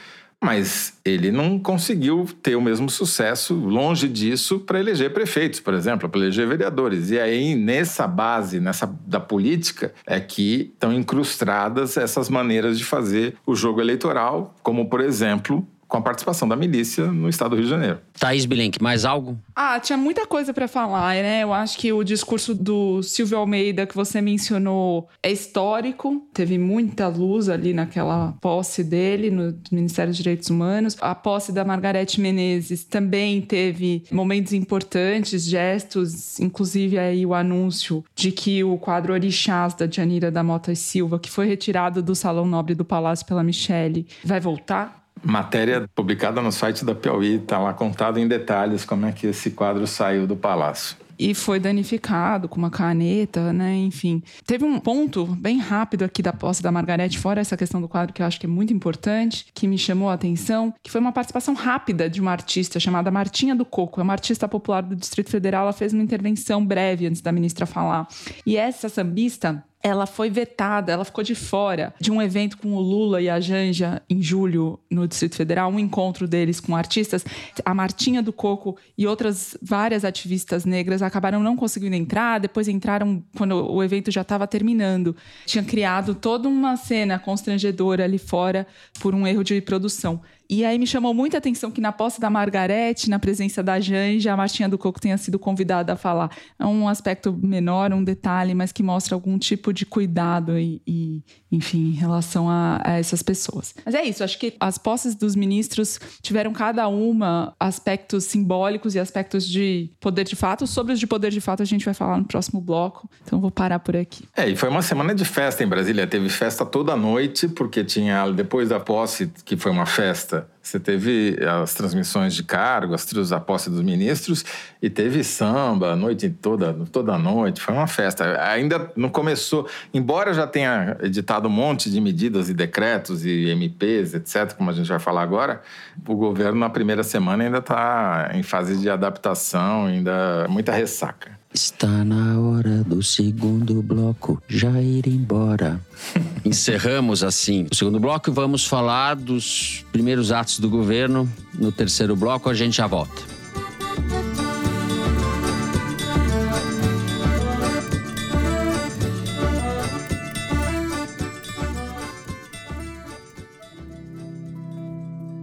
mas ele não conseguiu ter o mesmo sucesso, longe disso, para eleger prefeitos, por exemplo, para eleger vereadores. E aí, nessa base, nessa da política, é que estão incrustadas essas maneiras de fazer o jogo eleitoral, como, por exemplo, com a participação da milícia no estado do Rio de Janeiro. Thaís Bilenque, mais algo? Ah, tinha muita coisa para falar, né? Eu acho que o discurso do Silvio Almeida que você mencionou é histórico. Teve muita luz ali naquela posse dele no Ministério dos Direitos Humanos. A posse da Margarete Menezes também teve momentos importantes, gestos, inclusive aí o anúncio de que o quadro Orixás da Janira da Mota e Silva, que foi retirado do Salão Nobre do Palácio pela Michele, vai voltar matéria publicada no site da Piauí, está lá contado em detalhes como é que esse quadro saiu do palácio. e foi danificado com uma caneta, né? Enfim. Teve um ponto bem rápido aqui da posse da Margarete, fora essa questão do quadro que eu acho que é muito importante, que me chamou a atenção, que foi uma participação rápida de uma artista chamada Martinha do Coco. É uma artista popular do Distrito Federal. Ela fez uma intervenção breve antes da ministra falar. E essa sambista ela foi vetada, ela ficou de fora de um evento com o Lula e a Janja em julho no Distrito Federal, um encontro deles com artistas. A Martinha do Coco e outras várias ativistas negras acabaram não conseguindo entrar, depois entraram quando o evento já estava terminando. Tinha criado toda uma cena constrangedora ali fora por um erro de produção. E aí me chamou muita atenção que na posse da Margarete, na presença da Janja, a Martinha do Coco tenha sido convidada a falar. É um aspecto menor, um detalhe, mas que mostra algum tipo de cuidado e, e enfim, em relação a, a, essas pessoas. Mas é isso, acho que as posses dos ministros tiveram cada uma aspectos simbólicos e aspectos de poder de fato. Sobre os de poder de fato a gente vai falar no próximo bloco, então vou parar por aqui. É, e foi uma semana de festa em Brasília. Teve festa toda noite, porque tinha, depois da posse, que foi uma festa você teve as transmissões de cargo, as, a posse dos ministros, e teve samba a noite toda, toda noite. Foi uma festa. Ainda não começou, embora já tenha editado um monte de medidas e decretos e MPs, etc., como a gente vai falar agora, o governo na primeira semana ainda está em fase de adaptação, ainda muita ressaca. Está na hora do segundo bloco já ir embora. Encerramos assim o segundo bloco e vamos falar dos primeiros atos do governo. No terceiro bloco a gente já volta.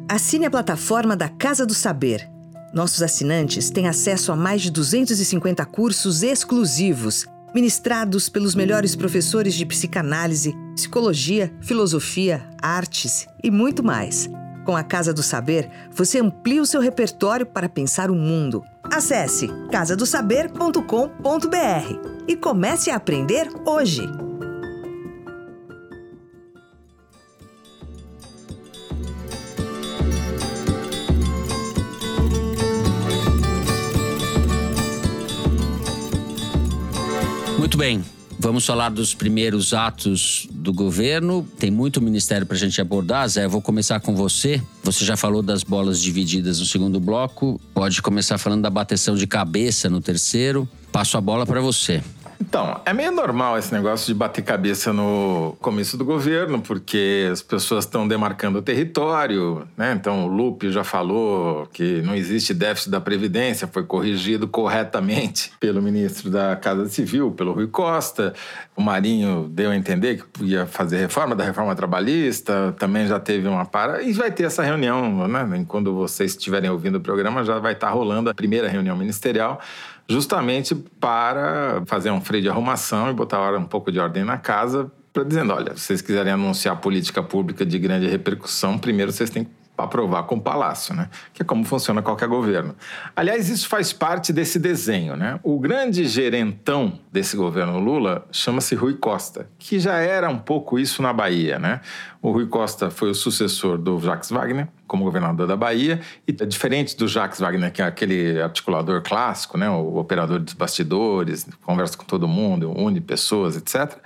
Assine a plataforma da Casa do Saber nossos assinantes têm acesso a mais de 250 cursos exclusivos, ministrados pelos melhores professores de psicanálise, psicologia, filosofia, artes e muito mais. Com a Casa do Saber, você amplia o seu repertório para pensar o mundo. Acesse casadosaber.com.br e comece a aprender hoje. Bem. Vamos falar dos primeiros atos do governo. Tem muito ministério para a gente abordar. Zé, vou começar com você. Você já falou das bolas divididas no segundo bloco. Pode começar falando da bateção de cabeça no terceiro. Passo a bola para você. Então, é meio normal esse negócio de bater cabeça no começo do governo, porque as pessoas estão demarcando o território, né? Então, o Lupe já falou que não existe déficit da Previdência, foi corrigido corretamente pelo ministro da Casa Civil, pelo Rui Costa. O Marinho deu a entender que ia fazer reforma da reforma trabalhista, também já teve uma para. E vai ter essa reunião, né? Quando vocês estiverem ouvindo o programa, já vai estar rolando a primeira reunião ministerial justamente para fazer um freio de arrumação e botar um pouco de ordem na casa, para dizendo, olha, se vocês quiserem anunciar política pública de grande repercussão, primeiro vocês têm que aprovar com o Palácio, né? Que é como funciona qualquer governo. Aliás, isso faz parte desse desenho, né? O grande gerentão desse governo Lula chama-se Rui Costa, que já era um pouco isso na Bahia, né? O Rui Costa foi o sucessor do Jacques Wagner como governador da Bahia e é diferente do Jacques Wagner, que é aquele articulador clássico, né? O operador dos bastidores, conversa com todo mundo, une pessoas, etc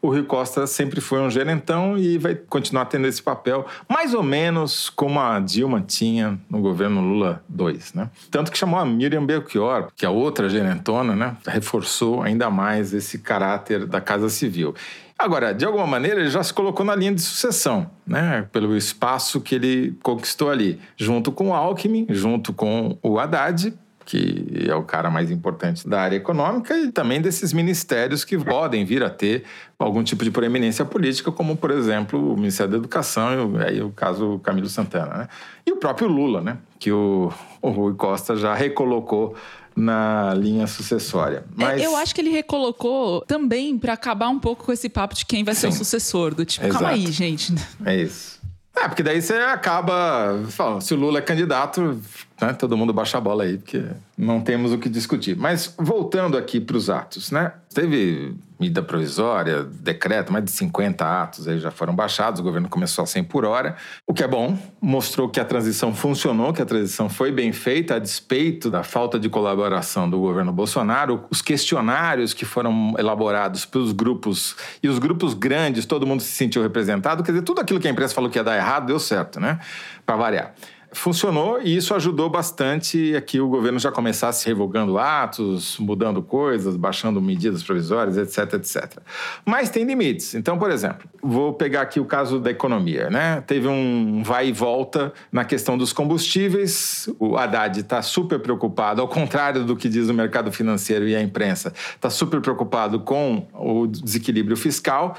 o Rui Costa sempre foi um gerentão e vai continuar tendo esse papel, mais ou menos como a Dilma tinha no governo Lula II, né? Tanto que chamou a Miriam Belchior, que é outra gerentona, né? Reforçou ainda mais esse caráter da Casa Civil. Agora, de alguma maneira, ele já se colocou na linha de sucessão, né? Pelo espaço que ele conquistou ali, junto com o Alckmin, junto com o Haddad, que é o cara mais importante da área econômica, e também desses ministérios que podem vir a ter algum tipo de proeminência política, como, por exemplo, o Ministério da Educação, e aí o caso Camilo Santana. Né? E o próprio Lula, né? que o, o Rui Costa já recolocou na linha sucessória. É, Mas... É, eu acho que ele recolocou também para acabar um pouco com esse papo de quem vai Sim. ser o sucessor, do tipo, Exato. calma aí, gente. É isso. É, porque daí você acaba. Fala, se o Lula é candidato, né, todo mundo baixa a bola aí, porque não temos o que discutir. Mas voltando aqui para os atos, né? Teve medida provisória, decreto, mais de 50 atos aí já foram baixados, o governo começou a 100 por hora, o que é bom, mostrou que a transição funcionou, que a transição foi bem feita, a despeito da falta de colaboração do governo Bolsonaro, os questionários que foram elaborados pelos grupos, e os grupos grandes, todo mundo se sentiu representado, quer dizer, tudo aquilo que a imprensa falou que ia dar errado, deu certo, né? Para variar funcionou e isso ajudou bastante a que o governo já começasse revogando atos, mudando coisas, baixando medidas provisórias, etc, etc. Mas tem limites. Então, por exemplo, vou pegar aqui o caso da economia, né? Teve um vai e volta na questão dos combustíveis. O Haddad está super preocupado, ao contrário do que diz o mercado financeiro e a imprensa, está super preocupado com o desequilíbrio fiscal.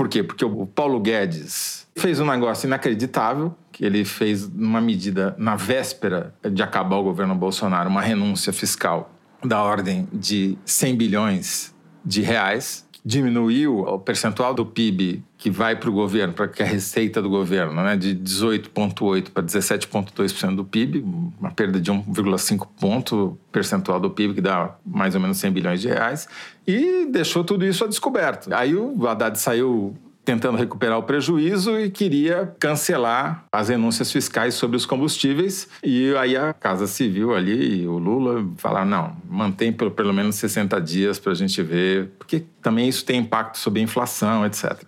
Por quê? Porque o Paulo Guedes fez um negócio inacreditável, que ele fez uma medida na véspera de acabar o governo Bolsonaro, uma renúncia fiscal da ordem de 100 bilhões de reais, diminuiu o percentual do PIB que vai para o governo, para que a receita do governo, né, de 18,8% para 17,2% do PIB, uma perda de 1,5 ponto percentual do PIB, que dá mais ou menos 100 bilhões de reais, e deixou tudo isso a descoberto. Aí o Haddad saiu tentando recuperar o prejuízo e queria cancelar as renúncias fiscais sobre os combustíveis. E aí a Casa Civil ali e o Lula falaram: não, mantém pelo, pelo menos 60 dias para a gente ver, porque também isso tem impacto sobre a inflação, etc.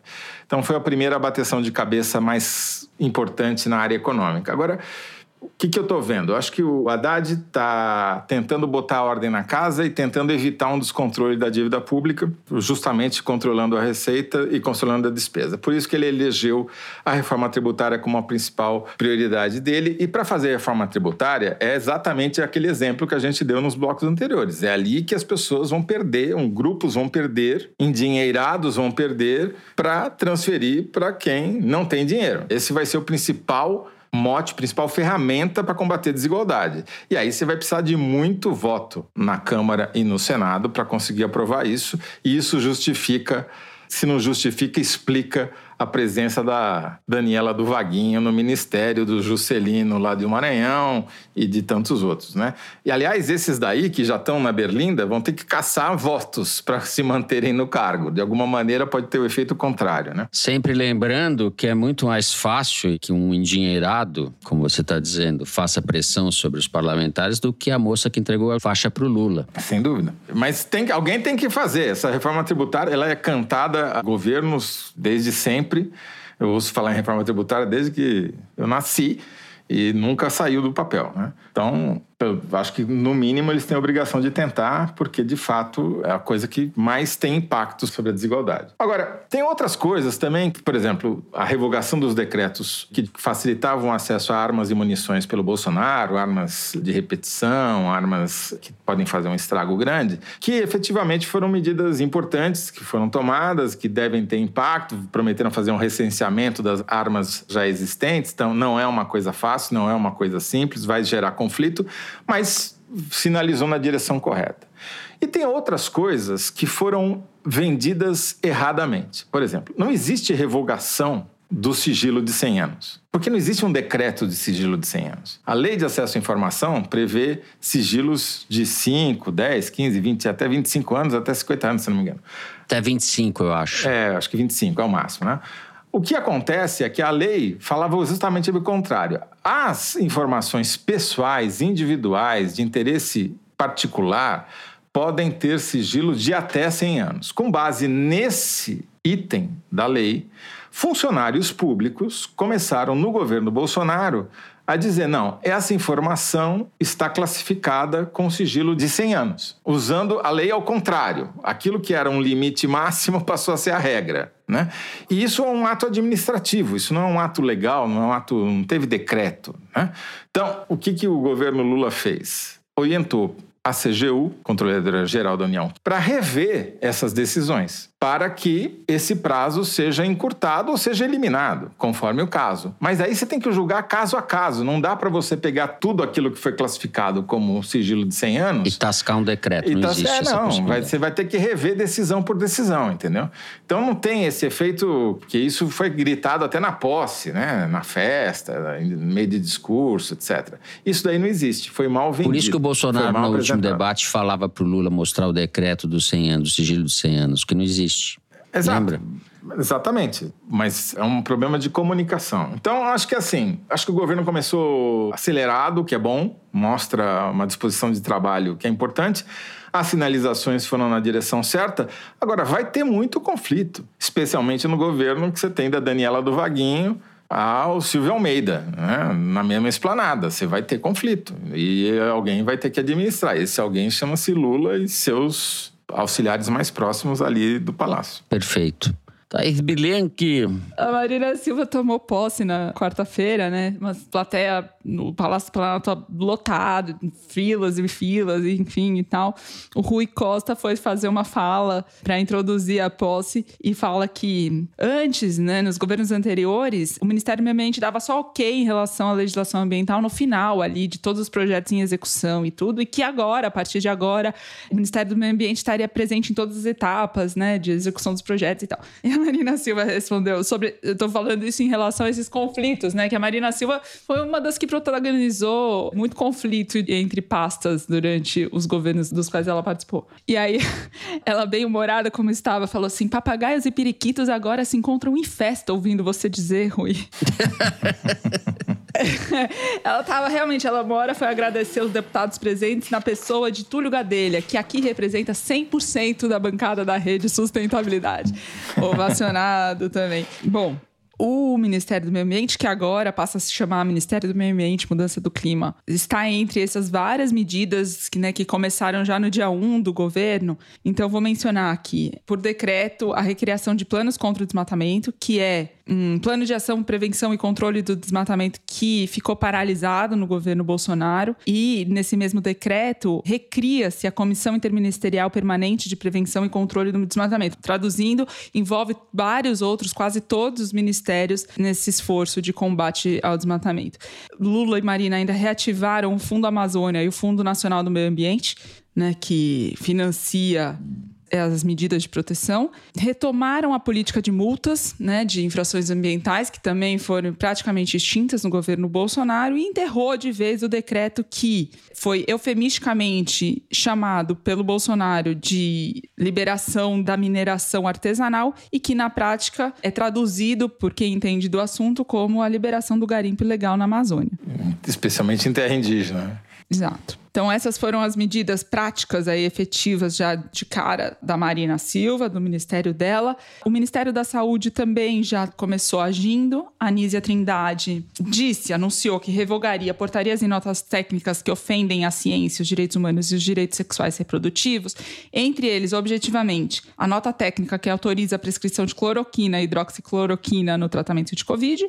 Então foi a primeira bateção de cabeça mais importante na área econômica. Agora, o que, que eu estou vendo? Eu acho que o Haddad está tentando botar a ordem na casa e tentando evitar um descontrole da dívida pública, justamente controlando a receita e controlando a despesa. Por isso que ele elegeu a reforma tributária como a principal prioridade dele. E para fazer a reforma tributária é exatamente aquele exemplo que a gente deu nos blocos anteriores. É ali que as pessoas vão perder, um, grupos vão perder, endinheirados vão perder para transferir para quem não tem dinheiro. Esse vai ser o principal mote, principal ferramenta para combater a desigualdade. E aí você vai precisar de muito voto na Câmara e no Senado para conseguir aprovar isso, e isso justifica, se não justifica, explica a presença da Daniela do Vaguinho no ministério do Juscelino lá do Maranhão e de tantos outros, né? E aliás, esses daí que já estão na Berlinda vão ter que caçar votos para se manterem no cargo. De alguma maneira pode ter o efeito contrário, né? Sempre lembrando que é muito mais fácil que um endinheirado, como você está dizendo, faça pressão sobre os parlamentares do que a moça que entregou a faixa para o Lula. Sem dúvida. Mas tem, alguém tem que fazer. Essa reforma tributária ela é cantada a governos desde sempre sempre. Eu ouço falar em reforma tributária desde que eu nasci e nunca saiu do papel. Né? Então, acho que, no mínimo, eles têm a obrigação de tentar, porque, de fato, é a coisa que mais tem impacto sobre a desigualdade. Agora, tem outras coisas também, por exemplo, a revogação dos decretos que facilitavam o acesso a armas e munições pelo Bolsonaro, armas de repetição, armas que podem fazer um estrago grande, que efetivamente foram medidas importantes que foram tomadas, que devem ter impacto, prometeram fazer um recenseamento das armas já existentes, então não é uma coisa fácil, não é uma coisa simples, vai gerar conflito, mas sinalizou na direção correta. E tem outras coisas que foram vendidas erradamente. Por exemplo, não existe revogação do sigilo de 100 anos. Porque não existe um decreto de sigilo de 100 anos. A lei de acesso à informação prevê sigilos de 5, 10, 15, 20, até 25 anos, até 50 anos, se não me engano. Até 25, eu acho. É, acho que 25 é o máximo, né? O que acontece é que a lei falava justamente o contrário. As informações pessoais, individuais, de interesse particular, podem ter sigilo de até 100 anos. Com base nesse item da lei, funcionários públicos começaram no governo Bolsonaro a dizer: não, essa informação está classificada com sigilo de 100 anos, usando a lei ao contrário. Aquilo que era um limite máximo passou a ser a regra. Né? E isso é um ato administrativo, isso não é um ato legal, não é um ato, não teve decreto. Né? Então, o que, que o governo Lula fez? Orientou a CGU, Controladora Geral da União, para rever essas decisões para que esse prazo seja encurtado ou seja eliminado, conforme o caso. Mas aí você tem que julgar caso a caso, não dá para você pegar tudo aquilo que foi classificado como sigilo de 100 anos e tascar um decreto, e não existe é, não, vai, você vai ter que rever decisão por decisão, entendeu? Então não tem esse efeito que isso foi gritado até na posse, né, na festa, no meio de discurso, etc. Isso daí não existe, foi mal vendido. Por isso que o Bolsonaro na última último debate falava para o Lula mostrar o decreto dos 100 anos, do sigilo dos 100 anos, que não existe. Exato. Lembra? Exatamente, mas é um problema de comunicação. Então, acho que assim, acho que o governo começou acelerado, que é bom, mostra uma disposição de trabalho que é importante. As sinalizações foram na direção certa. Agora, vai ter muito conflito, especialmente no governo que você tem da Daniela do Vaguinho ao Silvio Almeida, né? na mesma esplanada. Você vai ter conflito e alguém vai ter que administrar. Esse alguém chama-se Lula e seus auxiliares mais próximos ali do palácio. Perfeito. Thaís Bilenque. A Marina Silva tomou posse na quarta-feira, né? Uma plateia no Palácio Planalto lotado, filas e filas, enfim e tal. O Rui Costa foi fazer uma fala para introduzir a posse e fala que antes, né, nos governos anteriores, o Ministério do Meio Ambiente dava só ok em relação à legislação ambiental no final ali de todos os projetos em execução e tudo, e que agora, a partir de agora, o Ministério do Meio Ambiente estaria presente em todas as etapas, né, de execução dos projetos e tal. E a Marina Silva respondeu sobre. Eu tô falando isso em relação a esses conflitos, né? Que a Marina Silva foi uma das que protagonizou muito conflito entre pastas durante os governos dos quais ela participou. E aí, ela, bem humorada como estava, falou assim: papagaios e periquitos agora se encontram em festa ouvindo você dizer, Rui. ela tava realmente, ela mora, foi agradecer os deputados presentes na pessoa de Túlio Gadelha, que aqui representa 100% da bancada da rede sustentabilidade. Ovacionado também. Bom, o Ministério do Meio Ambiente, que agora passa a se chamar Ministério do Meio Ambiente Mudança do Clima, está entre essas várias medidas que, né, que começaram já no dia 1 do governo. Então, vou mencionar aqui, por decreto, a recriação de planos contra o desmatamento, que é um plano de ação, prevenção e controle do desmatamento que ficou paralisado no governo Bolsonaro. E, nesse mesmo decreto, recria-se a Comissão Interministerial Permanente de Prevenção e Controle do Desmatamento. Traduzindo, envolve vários outros, quase todos os ministérios, nesse esforço de combate ao desmatamento. Lula e Marina ainda reativaram o Fundo Amazônia e o Fundo Nacional do Meio Ambiente, né, que financia as medidas de proteção, retomaram a política de multas, né, de infrações ambientais, que também foram praticamente extintas no governo Bolsonaro, e enterrou de vez o decreto que foi eufemisticamente chamado pelo Bolsonaro de liberação da mineração artesanal e que na prática é traduzido por quem entende do assunto como a liberação do garimpo ilegal na Amazônia. Especialmente em terra indígena. Exato. Então, essas foram as medidas práticas e efetivas já de cara da Marina Silva, do ministério dela. O Ministério da Saúde também já começou agindo. A Nízia Trindade disse, anunciou que revogaria portarias e notas técnicas que ofendem a ciência, os direitos humanos e os direitos sexuais reprodutivos. Entre eles, objetivamente, a nota técnica que autoriza a prescrição de cloroquina e hidroxicloroquina no tratamento de Covid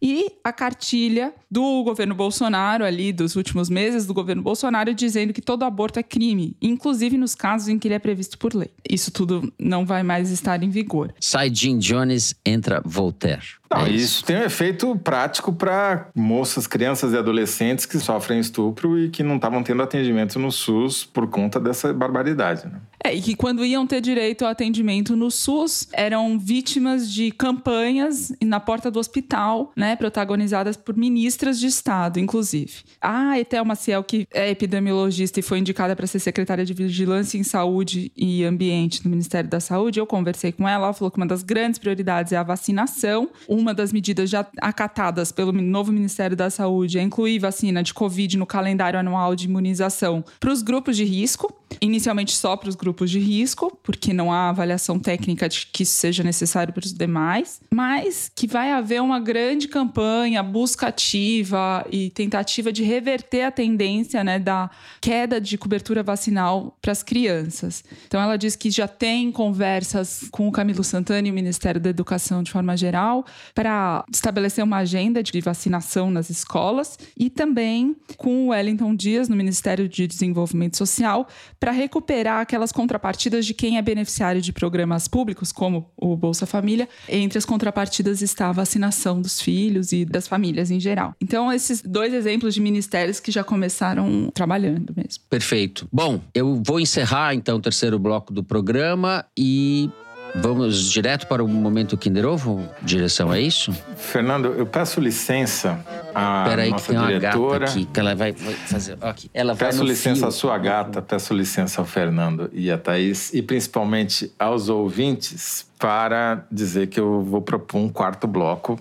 e a cartilha do governo Bolsonaro, ali dos últimos meses do governo Bolsonaro dizendo que todo aborto é crime, inclusive nos casos em que ele é previsto por lei. Isso tudo não vai mais estar em vigor. Sai Jim Jones, entra Voltaire. Não, é isso. isso. tem um efeito prático para moças, crianças e adolescentes que sofrem estupro e que não estavam tendo atendimento no SUS por conta dessa barbaridade. Né? É, e que quando iam ter direito ao atendimento no SUS, eram vítimas de campanhas na porta do hospital, né, protagonizadas por ministras de Estado, inclusive. A Etel Maciel, que é epidemiologista e foi indicada para ser secretária de Vigilância em Saúde e Ambiente do Ministério da Saúde, eu conversei com ela, ela falou que uma das grandes prioridades é a vacinação. Uma das medidas já acatadas pelo novo Ministério da Saúde é incluir vacina de Covid no calendário anual de imunização para os grupos de risco, inicialmente só para os grupos de risco, porque não há avaliação técnica de que isso seja necessário para os demais, mas que vai haver uma grande campanha, busca ativa e tentativa de reverter a tendência né, da queda de cobertura vacinal para as crianças. Então, ela diz que já tem conversas com o Camilo Santana e o Ministério da Educação de forma geral para estabelecer uma agenda de vacinação nas escolas e também com o Wellington Dias no Ministério de Desenvolvimento Social para recuperar aquelas contrapartidas de quem é beneficiário de programas públicos, como o Bolsa Família. Entre as contrapartidas está a vacinação dos filhos e das famílias em geral. Então, esses dois exemplos de ministérios que já começaram trabalhando mesmo. Perfeito. Bom, eu vou encerrar então o terceiro bloco do programa e Vamos direto para o momento Kinder Ovo? Direção, é isso? Fernando, eu peço licença a Peraí, que nossa tem uma diretora. gata aqui, que ela vai, vai fazer. Aqui. Ela Peço licença fio. à sua gata, peço licença ao Fernando e à Thaís, e principalmente aos ouvintes, para dizer que eu vou propor um quarto bloco,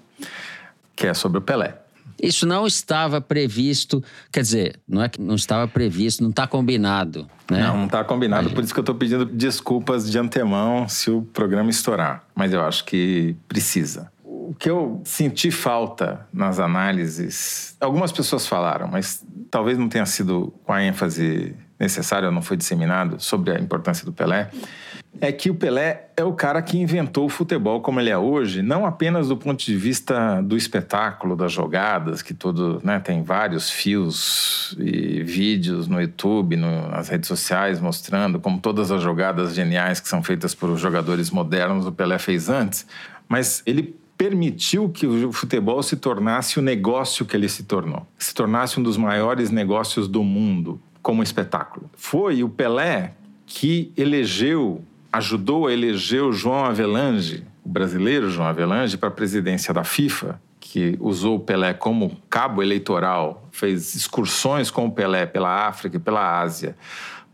que é sobre o Pelé. Isso não estava previsto, quer dizer, não é que não estava previsto, não está combinado, né? Não, não está combinado, por isso que eu estou pedindo desculpas de antemão se o programa estourar. Mas eu acho que precisa. O que eu senti falta nas análises, algumas pessoas falaram, mas talvez não tenha sido com a ênfase necessária, ou não foi disseminado sobre a importância do Pelé, é que o Pelé é o cara que inventou o futebol como ele é hoje, não apenas do ponto de vista do espetáculo, das jogadas, que todo, né, tem vários fios e vídeos no YouTube, no, nas redes sociais mostrando como todas as jogadas geniais que são feitas por jogadores modernos o Pelé fez antes, mas ele permitiu que o futebol se tornasse o negócio que ele se tornou, se tornasse um dos maiores negócios do mundo como espetáculo. Foi o Pelé que elegeu ajudou a eleger o João Avelange, o brasileiro João Avelange, para a presidência da FIFA, que usou o Pelé como cabo eleitoral, fez excursões com o Pelé pela África e pela Ásia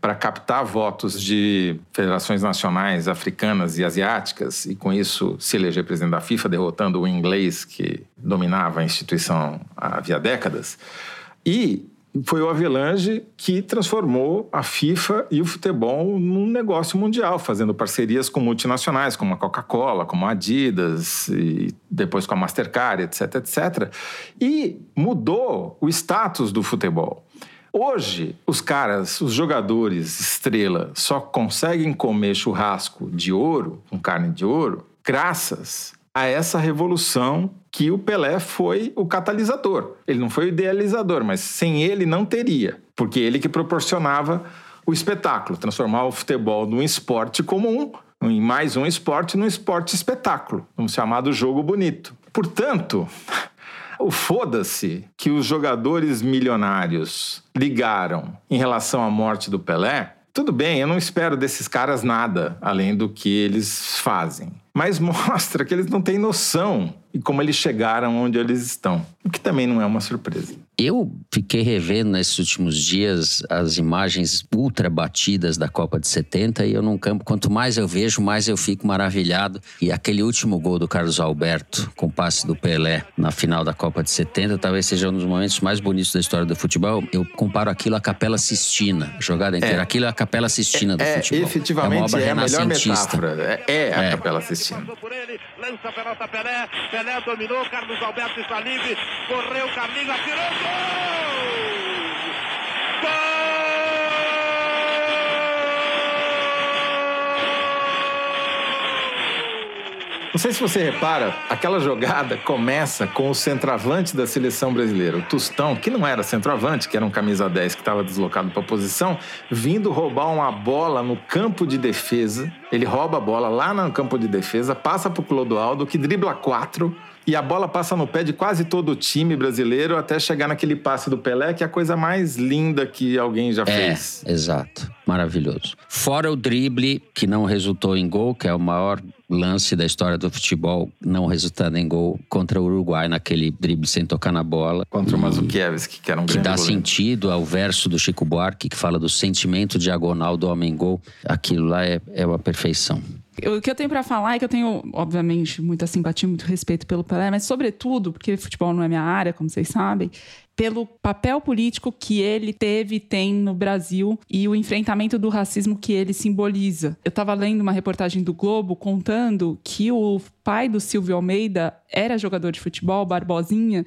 para captar votos de federações nacionais africanas e asiáticas e com isso se eleger presidente da FIFA, derrotando o inglês que dominava a instituição havia décadas. E foi o Avelange que transformou a FIFA e o futebol num negócio mundial, fazendo parcerias com multinacionais, como a Coca-Cola, como a Adidas, e depois com a Mastercard, etc, etc. E mudou o status do futebol. Hoje, os caras, os jogadores estrela, só conseguem comer churrasco de ouro, com carne de ouro, graças a essa revolução que o Pelé foi o catalisador. Ele não foi o idealizador, mas sem ele não teria, porque ele que proporcionava o espetáculo, transformar o futebol num esporte comum, em mais um esporte, num esporte espetáculo, um chamado jogo bonito. Portanto, o foda-se que os jogadores milionários ligaram em relação à morte do Pelé, tudo bem, eu não espero desses caras nada além do que eles fazem. Mas mostra que eles não têm noção de como eles chegaram onde eles estão. O que também não é uma surpresa. Eu fiquei revendo nesses últimos dias as imagens ultra batidas da Copa de 70 e eu num campo, quanto mais eu vejo, mais eu fico maravilhado. E aquele último gol do Carlos Alberto com o passe do Pelé na final da Copa de 70 talvez seja um dos momentos mais bonitos da história do futebol. Eu comparo aquilo à Capela Sistina, a jogada inteira. É. Aquilo é a Capela Sistina do é, futebol. efetivamente é uma obra é a melhor renascentista. metáfora. É, é a É. Capela Sistina. Passou por ele, lança a pelota Pelé, Pelé dominou, Carlos Alberto está livre, correu, Carlinhos atirou, gol! Não sei se você repara, aquela jogada começa com o centroavante da seleção brasileira, o Tostão, que não era centroavante, que era um camisa 10 que estava deslocado para a posição, vindo roubar uma bola no campo de defesa. Ele rouba a bola lá no campo de defesa, passa para o Clodoaldo, que dribla quatro. E a bola passa no pé de quase todo o time brasileiro até chegar naquele passe do Pelé, que é a coisa mais linda que alguém já É, fez. exato. Maravilhoso. Fora o drible, que não resultou em gol, que é o maior lance da história do futebol, não resultando em gol contra o Uruguai, naquele drible sem tocar na bola. Contra o Mazukiewicz, que era um Que dá goleiro. sentido ao verso do Chico Buarque, que fala do sentimento diagonal do homem-gol. Aquilo lá é, é uma perfeição. O que eu tenho pra falar é que eu tenho, obviamente, muita simpatia, muito respeito pelo Pelé, mas sobretudo, porque futebol não é minha área, como vocês sabem, pelo papel político que ele teve e tem no Brasil e o enfrentamento do racismo que ele simboliza. Eu estava lendo uma reportagem do Globo contando que o pai do Silvio Almeida era jogador de futebol, Barbosinha,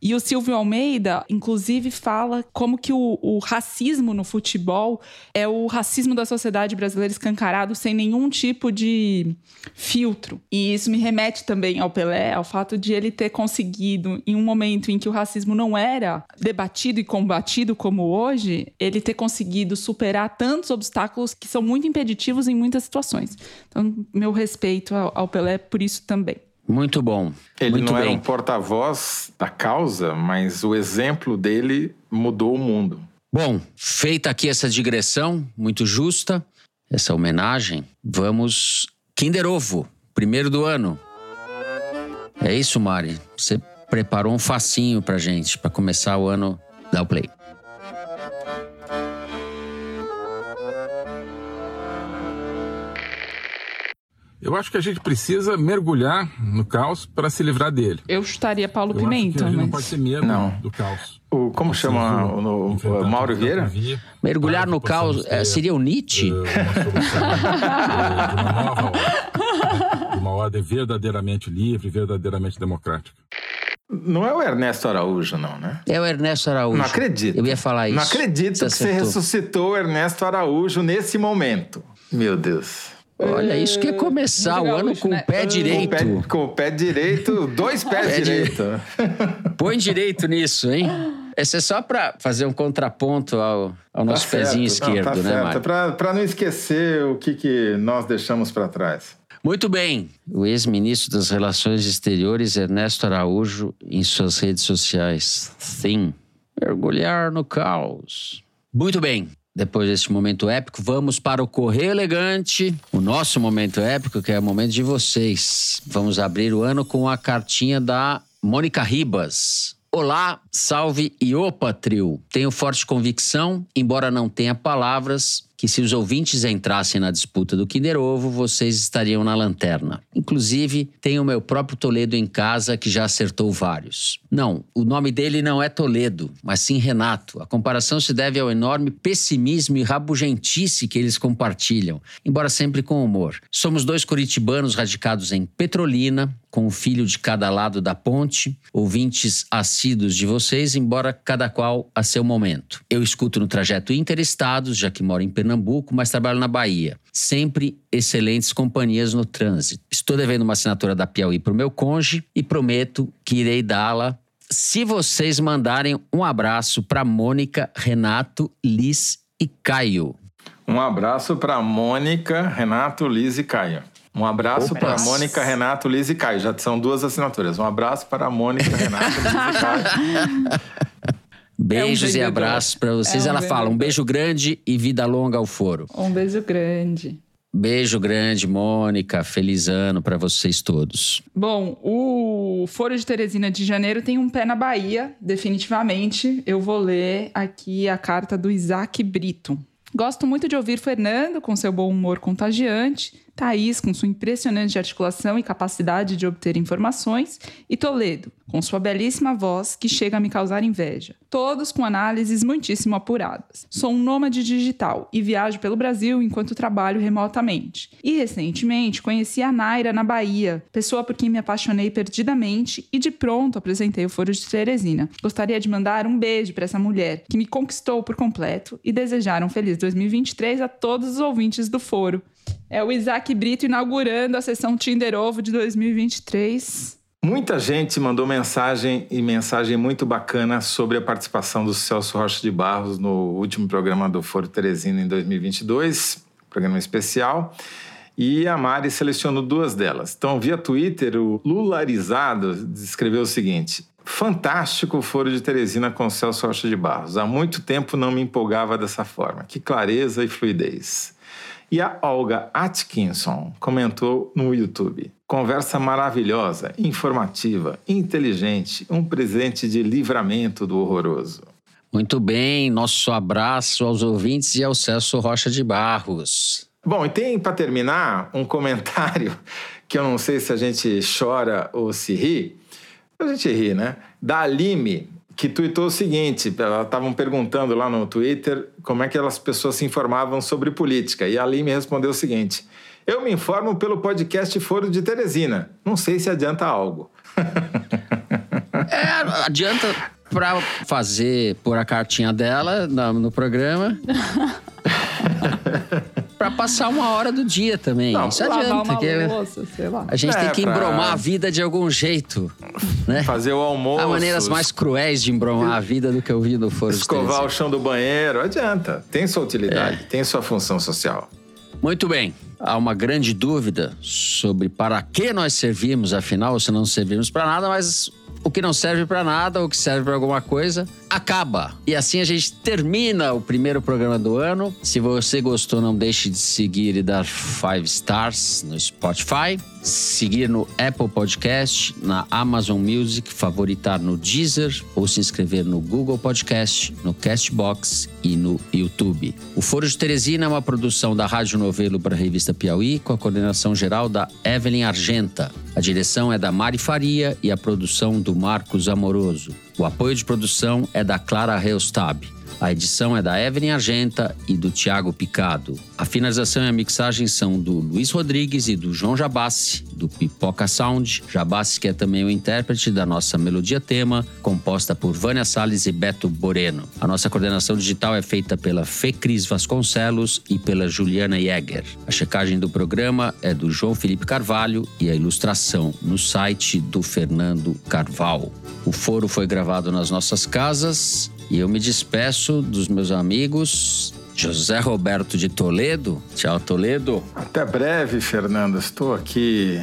e o Silvio Almeida, inclusive, fala como que o, o racismo no futebol é o racismo da sociedade brasileira escancarado sem nenhum tipo de filtro. E isso me remete também ao Pelé, ao fato de ele ter conseguido, em um momento em que o racismo não era debatido e combatido como hoje, ele ter conseguido superar tantos obstáculos que são muito impeditivos em muitas situações. Então, meu respeito ao, ao Pelé por isso também. Muito bom. Ele Muito não era bem. um porta-voz da causa, mas o exemplo dele mudou o mundo. Bom, feita aqui essa digressão muito justa, essa homenagem, vamos Kinder Ovo, primeiro do ano. É isso, Mari. Você preparou um facinho pra gente, pra começar o ano da Play. Eu acho que a gente precisa mergulhar no caos para se livrar dele. Eu chutaria Paulo Eu Pimenta, acho que a gente mas... não pode ter medo Não. do caos. O, como chama o, no- o Mauro que Vieira? Mergulhar no que caos é, ter, seria o Nietzsche? eh, uma solução de uma nova ordem, de uma ordem verdadeiramente livre, verdadeiramente democrática. Não é o Ernesto Araújo, não, né? É o Ernesto Araújo. Não acredito. Eu ia falar isso. Não acredito que você acertou. ressuscitou o Ernesto Araújo nesse momento. Meu Deus. Olha, isso que é começar Muito o ano gaúcho, com né? o pé direito. Com o pé, com o pé direito, dois pés Pé direito. Põe direito nisso, hein? Esse é só pra fazer um contraponto ao, ao nosso Tá certo. pezinho Não, esquerdo, tá né. Mário? Pra não esquecer o que, que nós deixamos pra trás. Muito bem. O ex-ministro das Relações Exteriores, Ernesto Araújo, em suas redes sociais. Sim. Mergulhar no caos. Muito bem. Depois desse momento épico, vamos para o Correio Elegante, o nosso momento épico, que é o momento de vocês. Vamos abrir o ano com a cartinha da Mônica Ribas. Olá, salve e opa, trio. Tenho forte convicção, embora não tenha palavras, que se os ouvintes entrassem na disputa do Kinder Ovo, vocês estariam na lanterna. Inclusive, tenho o meu próprio Toledo em casa que já acertou vários. Não, o nome dele não é Toledo, mas sim Renato. A comparação se deve ao enorme pessimismo e rabugentice que eles compartilham, embora sempre com humor. Somos dois curitibanos radicados em Petrolina, com um filho de cada lado da ponte, ouvintes assíduos de vocês, embora cada qual a seu momento. Eu escuto no trajeto interestados, já que moro em Pernambuco, mas trabalho na Bahia. Sempre excelentes companhias no trânsito. Estou devendo uma assinatura da Piauí para o meu cônjuge e prometo que irei dá-la se vocês mandarem um abraço para Mônica, Renato, Liz e Caio. Um abraço pra Mônica, Renato, Liz e Caio. Um abraço Opa. para Mônica, Renato, Liz e Caio. Já são duas assinaturas. Um abraço para Mônica, Renato, Liz e Caio. Beijos e vendedor. abraços para vocês. É um Ela fala um beijo grande e vida longa ao foro. Um beijo grande. Beijo grande, Mônica. Feliz ano para vocês todos. Bom, o Foro de Teresina de Janeiro tem um pé na Bahia, definitivamente. Eu vou ler aqui a carta do Isaac Brito. Gosto muito de ouvir Fernando com seu bom humor contagiante, Thaís com sua impressionante articulação e capacidade de obter informações, e Toledo com sua belíssima voz que chega a me causar inveja. Todos com análises muitíssimo apuradas. Sou um nômade digital e viajo pelo Brasil enquanto trabalho remotamente. E recentemente conheci a Naira na Bahia, pessoa por quem me apaixonei perdidamente e de pronto apresentei o Foro de Teresina. Gostaria de mandar um beijo para essa mulher que me conquistou por completo e desejar um feliz 2023 a todos os ouvintes do Foro. É o Isaac Brito inaugurando a sessão Tinder Ovo de 2023. Muita gente mandou mensagem e mensagem muito bacana sobre a participação do Celso Rocha de Barros no último programa do Foro Teresina em 2022, programa especial. E a Mari selecionou duas delas. Então, via Twitter, o Lularizado escreveu o seguinte: Fantástico Foro de Teresina com Celso Rocha de Barros. Há muito tempo não me empolgava dessa forma. Que clareza e fluidez. E a Olga Atkinson comentou no YouTube. Conversa maravilhosa, informativa, inteligente, um presente de livramento do horroroso. Muito bem, nosso abraço aos ouvintes e ao Celso Rocha de Barros. Bom, e tem para terminar um comentário que eu não sei se a gente chora ou se ri. A gente ri, né? Da Alime, que tuitou o seguinte: elas estavam perguntando lá no Twitter como é que as pessoas se informavam sobre política. E a Alime respondeu o seguinte: Eu me informo pelo podcast Foro de Teresina. Não sei se adianta algo. É, adianta para fazer pôr a cartinha dela no programa. Pra passar uma hora do dia também. Não, Isso Lavar adianta. uma que é- louça, sei lá. a gente É, tem que pra- embromar a vida de algum jeito, né? Fazer o almoço. Há maneiras mais cruéis de embromar a vida do que eu vi no Foro Escovar o chão do banheiro, adianta. Tem sua utilidade, tem sua função social. Muito bem. Há uma grande dúvida sobre para que nós servimos, afinal, se não servimos para nada, mas o que não serve para nada, o que serve para alguma coisa, acaba. E assim a gente termina o primeiro programa do ano. Se você gostou, não deixe de seguir e dar five stars no Spotify. Seguir no Apple Podcast, na Amazon Music, favoritar no Deezer ou se inscrever no Google Podcast, no Castbox e no YouTube. O Foro de Teresina é uma produção da Rádio Novelo para a revista Piauí, com a coordenação geral da Evelyn Argenta. A direção é da Mari Faria e a produção do Marcos Amoroso. O apoio de produção é da Clara Reustab. A edição é da Evelyn Argenta e do Tiago Picado. A finalização e a mixagem são do Luiz Rodrigues e do João Jabassi, do Pipoca Sound. Jabassi, que é também o intérprete da nossa melodia tema, composta por Vânia Salles e Beto Boreno. A nossa coordenação digital é feita pela Fecris Vasconcelos e pela Juliana Jäger. A checagem do programa é do João Felipe Carvalho e a ilustração no site do Fernando Carvalho. O foro foi gravado nas nossas casas e eu me despeço dos meus amigos. José Roberto de Toledo. Tchau, Toledo. Até breve, Fernando. Estou aqui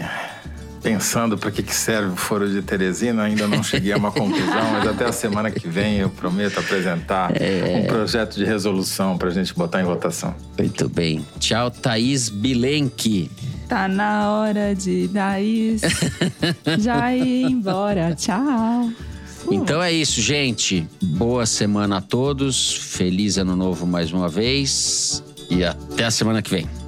pensando para que, que serve o Foro de Teresina. Ainda não cheguei a uma conclusão, mas até a semana que vem eu prometo apresentar é... um projeto de resolução para a gente botar em votação. Muito bem. Tchau, Thaís Bilenque. Tá na hora de Thaís já ir embora. Tchau. Então é isso, gente. Boa semana a todos. Feliz ano novo mais uma vez. E até a semana que vem.